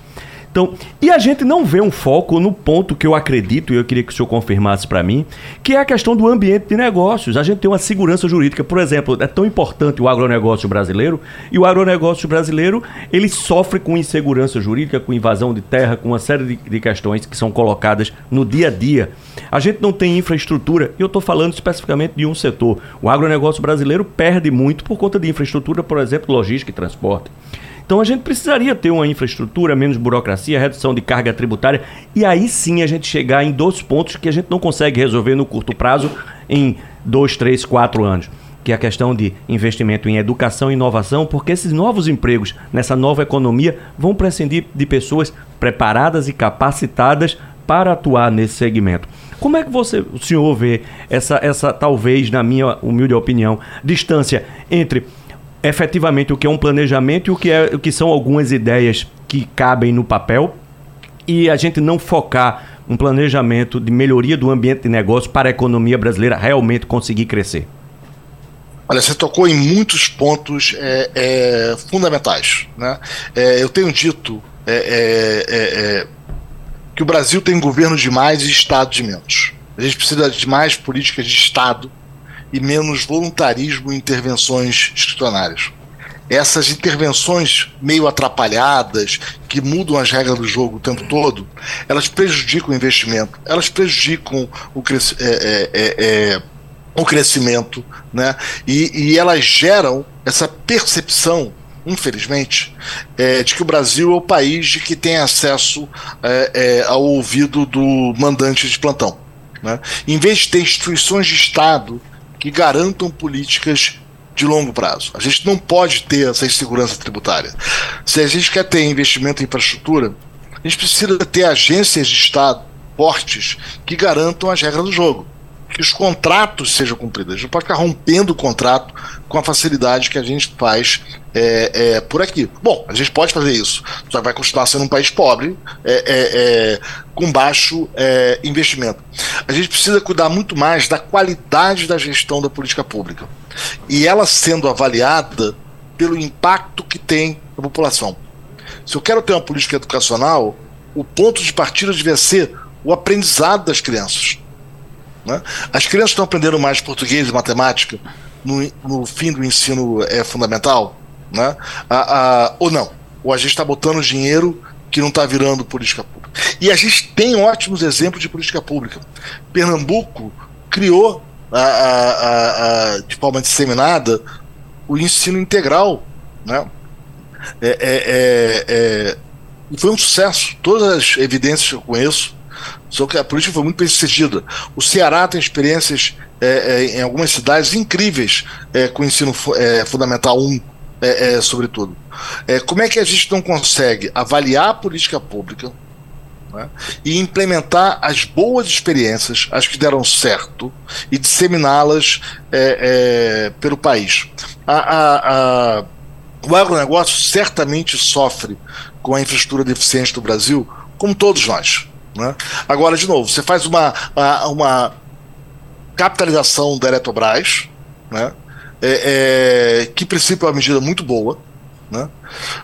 Então, e a gente não vê um foco no ponto que eu acredito, e eu queria que o senhor confirmasse para mim, que é a questão do ambiente de negócios. A gente tem uma segurança jurídica. Por exemplo, é tão importante o agronegócio brasileiro, e o agronegócio brasileiro, ele sofre com insegurança jurídica, com invasão de terra, com uma série de, de questões que são colocadas no dia a dia. A gente não tem infraestrutura, e eu estou falando especificamente de um setor. O agronegócio brasileiro perde muito por conta de infraestrutura, por exemplo, logística e transporte. Então a gente precisaria ter uma infraestrutura, menos burocracia, redução de carga tributária e aí sim a gente chegar em dois pontos que a gente não consegue resolver no curto prazo em dois, três, quatro anos que é a questão de investimento em educação e inovação, porque esses novos empregos nessa nova economia vão prescindir de pessoas preparadas e capacitadas para atuar nesse segmento. Como é que você, o senhor vê essa, essa talvez, na minha humilde opinião, distância entre efetivamente o que é um planejamento e o que, é, o que são algumas ideias que cabem no papel e a gente não focar um planejamento de melhoria do ambiente de negócio para a economia brasileira realmente conseguir crescer? Olha, você tocou em muitos pontos é, é, fundamentais. Né? É, eu tenho dito é, é, é, que o Brasil tem governo de mais e Estado de menos. A gente precisa de mais políticas de Estado e menos voluntarismo em intervenções institucionárias. Essas intervenções meio atrapalhadas, que mudam as regras do jogo o tempo todo, elas prejudicam o investimento, elas prejudicam o, é, é, é, o crescimento, né? E, e elas geram essa percepção, infelizmente, é, de que o Brasil é o país de que tem acesso é, é, ao ouvido do mandante de plantão. Né? Em vez de ter instituições de Estado que garantam políticas de longo prazo. A gente não pode ter essa insegurança tributária. Se a gente quer ter investimento em infraestrutura, a gente precisa ter agências de Estado fortes que garantam as regras do jogo que os contratos sejam cumpridos. A gente não pode ficar rompendo o contrato com a facilidade que a gente faz é, é, por aqui. Bom, a gente pode fazer isso, só vai continuar sendo um país pobre, é, é, é com baixo é, investimento. A gente precisa cuidar muito mais da qualidade da gestão da política pública e ela sendo avaliada pelo impacto que tem na população. Se eu quero ter uma política educacional, o ponto de partida devia ser o aprendizado das crianças né? As crianças estão aprendendo mais português e matemática no, no fim do ensino é, fundamental? Né? A, a, ou não? Ou a gente está botando dinheiro que não está virando política pública? E a gente tem ótimos exemplos de política pública. Pernambuco criou a, de forma disseminada o ensino integral. Né? É, é, é, é foi um sucesso. Todas as evidências que eu conheço só que a política foi muito sucedida. O Ceará tem experiências é, é, em algumas cidades incríveis é, com o ensino é, fundamental 1, é, é, sobretudo. como é que a gente não consegue avaliar a política pública né, e implementar as boas experiências, as que deram certo, e disseminá-las pelo país? A, a, a, o agronegócio certamente sofre com a infraestrutura deficiente do Brasil, como todos nós. Né? Agora, de novo, você faz uma, uma capitalização da Eletrobras, né? É, é, que, em princípio, é uma medida muito boa, né?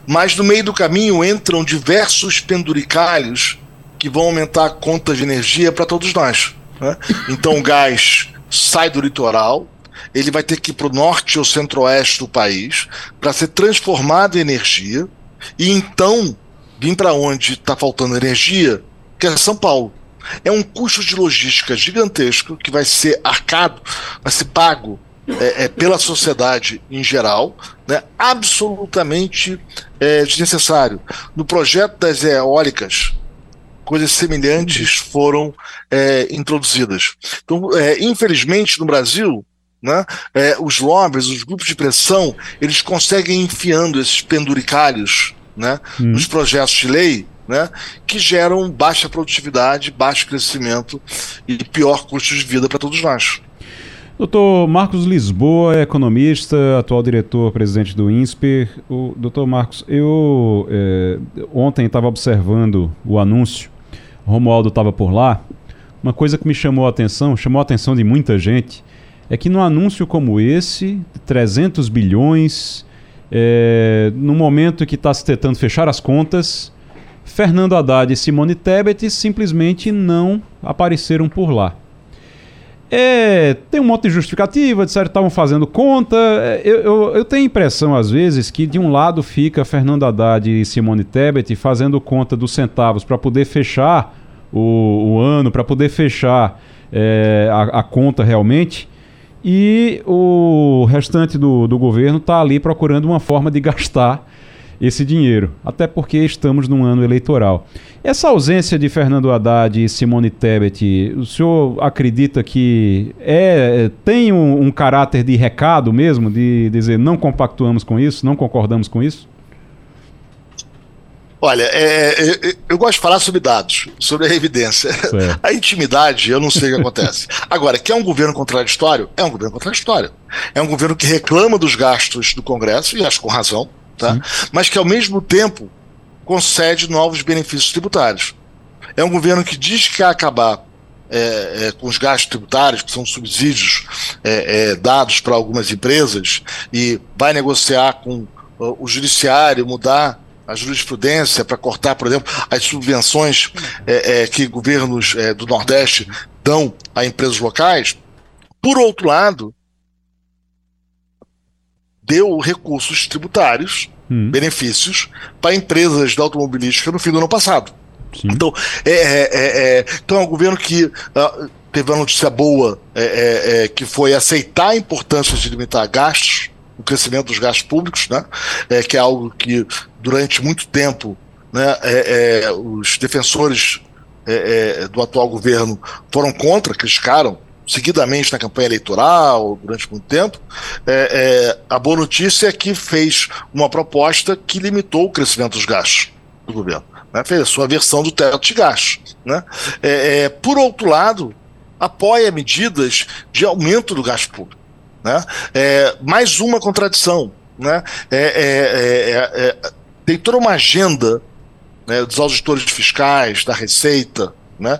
mas no meio do caminho entram diversos penduricalhos que vão aumentar a conta de energia para todos nós. Né? Então, o gás sai do litoral, ele vai ter que ir para o norte ou centro-oeste do país para ser transformado em energia e então vir para onde está faltando energia que é São Paulo. É um custo de logística gigantesco que vai ser arcado, vai ser pago é, é, pela sociedade em geral, né, absolutamente é, desnecessário. No projeto das eólicas, coisas semelhantes foram é, introduzidas. Então, é, infelizmente, no Brasil, né, é, os lobbies, os grupos de pressão, eles conseguem enfiando esses penduricalhos né, hum. nos projetos de lei né, que geram baixa produtividade, baixo crescimento e pior custo de vida para todos nós. Doutor Marcos Lisboa economista, atual diretor-presidente do INSPER. O, doutor Marcos, eu é, ontem estava observando o anúncio, o Romualdo estava por lá. Uma coisa que me chamou a atenção, chamou a atenção de muita gente, é que num anúncio como esse, 300 bilhões, é, no momento que está se tentando fechar as contas, Fernando Haddad e Simone Tebet simplesmente não apareceram por lá. É, tem um monte de justificativa, de certo estavam fazendo conta. É, eu, eu, eu, tenho a impressão, às vezes, que de um lado fica Fernando Haddad e Simone Tebet fazendo conta dos centavos para poder fechar o, o ano, para poder fechar é, a, a, conta realmente, e o restante do, do governo está ali procurando uma forma de gastar esse dinheiro, até porque estamos num ano eleitoral. Essa ausência de Fernando Haddad e Simone Tebet, o senhor acredita que é, tem um, um caráter de recado mesmo, de dizer não compactuamos com isso, não concordamos com isso? Olha, é, é, é eu gosto de falar sobre dados, sobre a evidência. (laughs) A intimidade, eu não sei o que acontece. Agora, que é um governo contraditório? É um governo contraditório. É um governo que reclama dos gastos do Congresso, e acho com razão tá? mas que ao mesmo tempo concede novos benefícios tributários. É um governo que diz que quer acabar é, é, com os gastos tributários, que são subsídios é, é dados para algumas empresas, e vai negociar com o judiciário, mudar a jurisprudência para cortar, por exemplo, as subvenções é, é, que governos do Nordeste dão a empresas locais. Por outro lado, deu recursos tributários, hum. benefícios, para empresas da automobilística no fim do ano passado. Sim. Então é, é, é, é, então é um governo que uh, teve uma notícia boa, é, é, é, que foi aceitar a importância de limitar gastos, o crescimento dos gastos públicos, né? É, que é algo que durante muito tempo né, os defensores do atual governo foram contra, criticaram seguidamente na campanha eleitoral durante muito tempo. a boa notícia é que fez uma proposta que limitou o crescimento dos gastos do governo. Né, fez a sua versão do teto de gastos. Né? por outro lado, apoia medidas de aumento do gasto público. Né? É, mais uma contradição. Né? É, é, é, é tem toda uma agenda né, dos auditores fiscais, da Receita, né?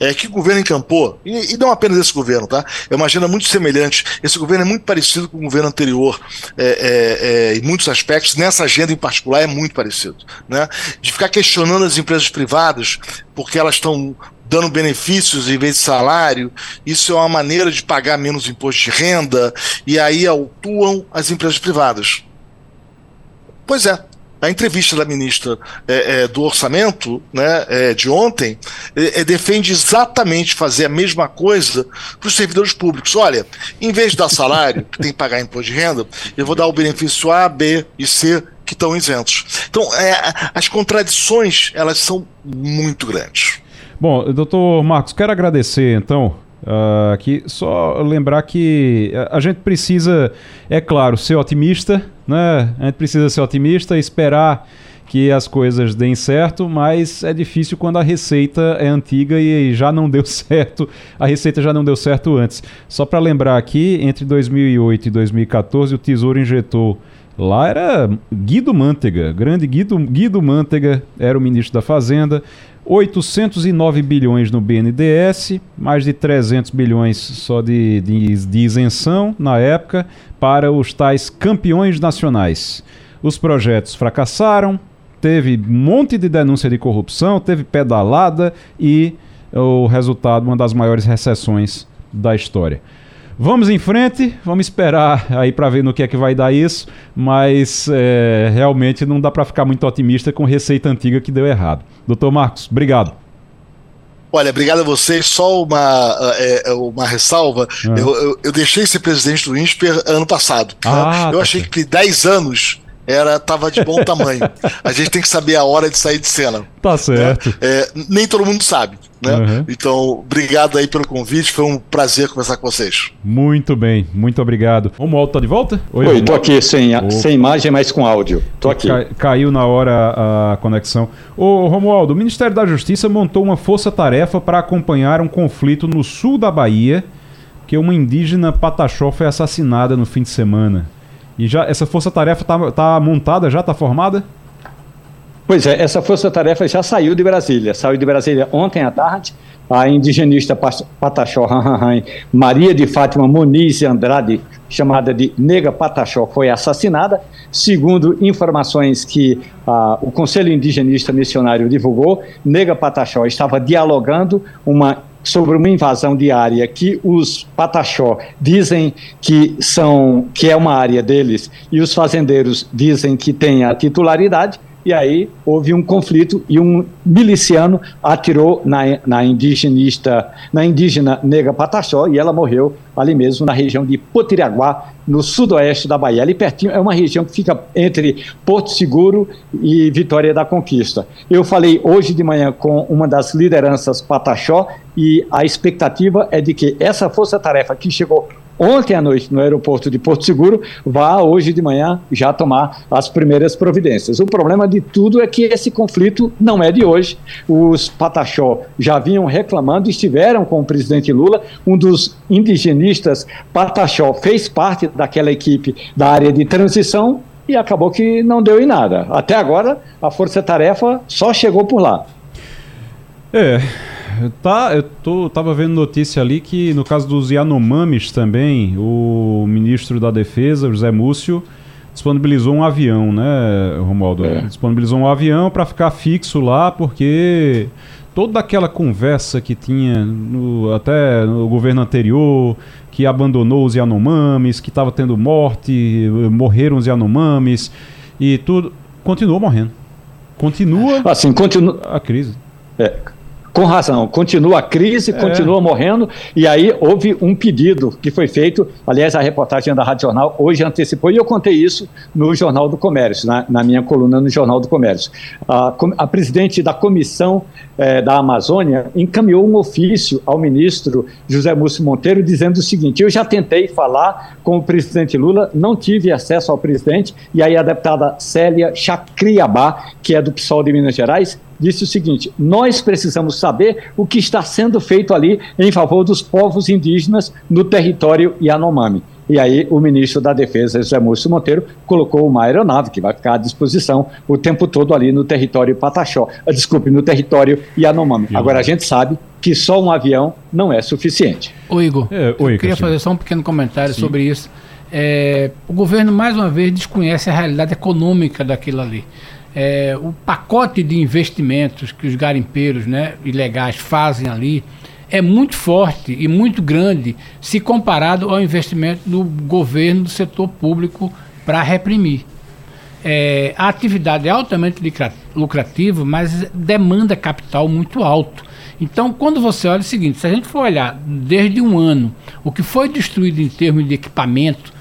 É, que governo encampou, e, e, não apenas esse governo, tá? É uma agenda muito semelhante. Esse governo é muito parecido com o governo anterior é, é, é, em muitos aspectos. Nessa agenda em particular é muito parecido, né? De ficar questionando as empresas privadas porque elas estão dando benefícios em vez de salário, isso é uma maneira de pagar menos imposto de renda, e aí autuam as empresas privadas. Pois é, a entrevista da ministra é, é, do Orçamento né, é, de ontem é, é, defende exatamente fazer a mesma coisa para os servidores públicos. Olha, em vez de dar salário, que tem que pagar imposto de renda, eu vou dar o benefício A, B e C que estão isentos. Então, é, as contradições elas são muito grandes. Bom, doutor Marcos, quero agradecer então. Uh, aqui só lembrar que a gente precisa, é claro, ser otimista, né? A gente precisa ser otimista, esperar que as coisas deem certo, mas é difícil quando a receita é antiga e já não (laughs) deu certo. A receita já não deu certo antes. Só para lembrar aqui, entre 2008 e 2014, o Tesouro injetou Lá era Guido Mantega, grande Guido, Guido Mantega era o ministro da Fazenda. 809 bilhões no BNDES, mais de 300 bilhões só de, de, de, isenção na época para os tais campeões nacionais. Os projetos fracassaram, teve um monte de denúncia de corrupção, teve pedalada e o resultado, uma das maiores recessões da história. Vamos em frente, vamos esperar aí para ver no que é que vai dar isso, mas é, realmente não dá para ficar muito otimista com receita antiga que deu errado. Doutor Marcos, obrigado. Olha, obrigado a vocês. Só uma, é, uma ressalva. Ah. Eu, eu, eu, deixei ser presidente do INSPER ano passado. Ah, eu tá achei que 10 anos era tava de bom tamanho. A gente tem que saber a hora de sair de cena. Tá certo. Né? É, nem todo mundo sabe. Né? Uhum. Então, obrigado aí pelo convite, foi um prazer conversar com vocês. Muito bem, muito obrigado. Romualdo tá de volta? Oi, Oi tô aqui sem, sem imagem, mas com áudio. Tô aqui. Ca caiu na hora a conexão. Ô, Romualdo, o Ministério da Justiça montou uma força-tarefa para acompanhar um conflito no sul da Bahia, que uma indígena pataxó foi assassinada no fim de semana. E já essa força-tarefa está tá montada, já está formada? Pois é, essa força-tarefa já saiu de Brasília. Saiu de Brasília ontem à tarde. A indigenista Pataxó Maria de Fátima Muniz Andrade, chamada de Nega Pataxó, foi assassinada. Segundo informações que ah, o Conselho Indigenista Missionário divulgou, Nega Pataxó estava dialogando uma sobre uma invasão de área que os Pataxó dizem que são que é uma área deles e os fazendeiros dizem que tem a titularidade e aí houve um conflito e um miliciano atirou na, na indigenista, na indígena nega Pataxó e ela morreu ali mesmo na região de Potiraguá, no sudoeste da Bahia. Ali pertinho é uma região que fica entre Porto Seguro e Vitória da Conquista. Eu falei hoje de manhã com uma das lideranças Pataxó e a expectativa é de que essa força-tarefa que chegou ontem à noite no aeroporto de Porto Seguro, vá hoje de manhã já tomar as primeiras providências. O problema de tudo é que esse conflito não é de hoje. Os Pataxó já vinham reclamando, estiveram com o presidente Lula, um dos indigenistas Pataxó fez parte daquela equipe da área de transição e acabou que não deu em nada. Até agora, a força-tarefa só chegou por lá. É, Tá, eu tô, tava vendo notícia ali que no caso dos Yanomamis também, o ministro da Defesa, José Múcio, disponibilizou um avião, né, Romualdo? É. Disponibilizou um avião para ficar fixo lá, porque toda aquela conversa que tinha no, até no governo anterior, que abandonou os Yanomamis, que estava tendo morte, morreram os Yanomamis e tudo, continuou morrendo. Continua assim, continua a crise. É, com razão. Continua a crise, é. continua morrendo, e aí houve um pedido que foi feito, aliás, a reportagem da Rádio Jornal hoje antecipou, e eu contei isso no Jornal do Comércio, na, na minha coluna no Jornal do Comércio. A, a presidente da Comissão eh, da Amazônia encaminhou um ofício ao ministro José Múcio Monteiro dizendo o seguinte: eu já tentei falar com o presidente Lula, não tive acesso ao presidente, e aí a deputada Célia Chacriabá, que é do PSOL de Minas Gerais, disse o seguinte: nós precisamos saber o que está sendo feito ali em favor dos povos indígenas no território Yanomami. E aí o ministro da Defesa, José Múcio Monteiro, colocou uma aeronave que vai ficar à disposição o tempo todo ali no território Pataxó. Ah, desculpe, no território Yanomami. Agora a gente sabe que só um avião não é suficiente. Ô Igor, é, oi, eu queria fazer só um pequeno comentário Sim. sobre isso. É, o governo, mais uma vez, desconhece a realidade econômica daquilo ali é, o pacote de investimentos que os garimpeiros né, ilegais fazem ali é muito forte e muito grande se comparado ao investimento do governo do setor público para reprimir. É, a atividade é altamente lucrativa, mas demanda capital muito alto. Então, quando você olha é o seguinte, se a gente for olhar desde um ano o que foi destruído em termos de equipamento,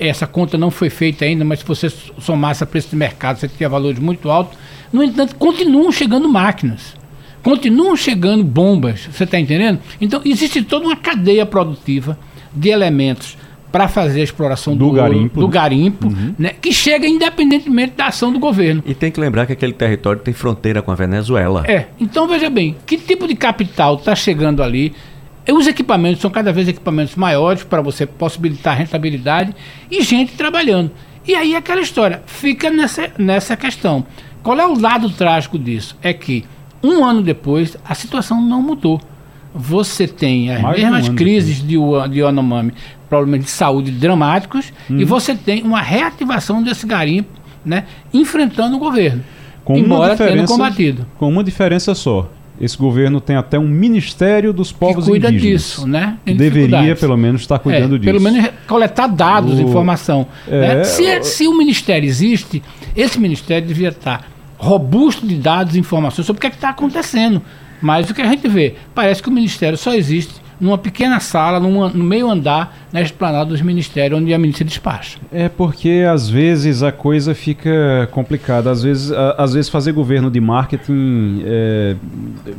essa conta não foi feita ainda, mas se você somasse a preço de mercado, você teria valores muito altos. No entanto, continuam chegando máquinas, continuam chegando bombas, você está entendendo? Então, existe toda uma cadeia produtiva de elementos para fazer a exploração do, do garimpo, do garimpo uhum. né, que chega independentemente da ação do governo. E tem que lembrar que aquele território tem fronteira com a Venezuela. É, então veja bem, que tipo de capital está chegando ali? Os equipamentos são cada vez equipamentos maiores para você possibilitar rentabilidade e gente trabalhando. E aí aquela história fica nessa, nessa questão. Qual é o lado trágico disso? É que um ano depois a situação não mudou. Você tem as Mais mesmas um crises de, de Yanomami, problemas de saúde dramáticos, e uhum. você tem uma reativação desse garimpo, né, enfrentando o governo. Com embora tendo combatido. Com uma diferença só esse governo tem até um Ministério dos Povos que cuida Indígenas. disso, né? Tem Deveria, pelo menos, estar cuidando é, disso. Pelo menos coletar dados, o... informação. É, né? se, se o Ministério existe, esse Ministério devia estar robusto de dados e informações sobre o que é está acontecendo. Mas o que a gente vê, parece que o Ministério só existe numa pequena sala, numa, no meio andar, na esplanada dos ministérios, onde a ministra despacha. É porque às vezes a coisa fica complicada. Às vezes, a, às vezes fazer governo de marketing é,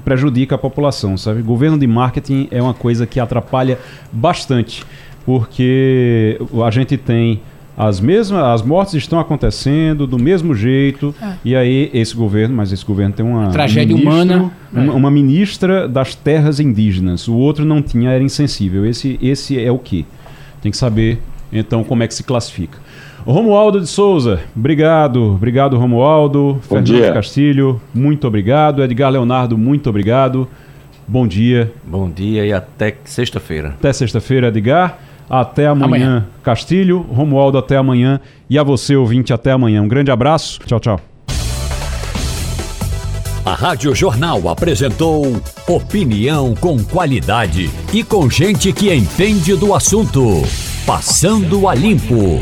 prejudica a população, sabe? Governo de marketing é uma coisa que atrapalha bastante, porque a gente tem as mesmas, as mortes estão acontecendo do mesmo jeito. É. E aí esse governo, mas esse governo tem uma tragédia humana, uma, uma, ministra das terras indígenas. O outro não tinha, era insensível. Esse, esse é o que tem que saber. Então como é que se classifica? Romualdo de Souza, obrigado, obrigado Romualdo. Bom Fernando dia. Castilho, muito obrigado. Edgar Leonardo, muito obrigado. Bom dia. Bom dia e até sexta-feira. Até sexta-feira, Edgar. Até amanhã, amanhã. Castilho. Romualdo, até amanhã. E a você, ouvinte, até amanhã. Um grande abraço. Tchau, tchau. A Rádio Jornal apresentou opinião com qualidade e com gente que entende do assunto. Passando a limpo.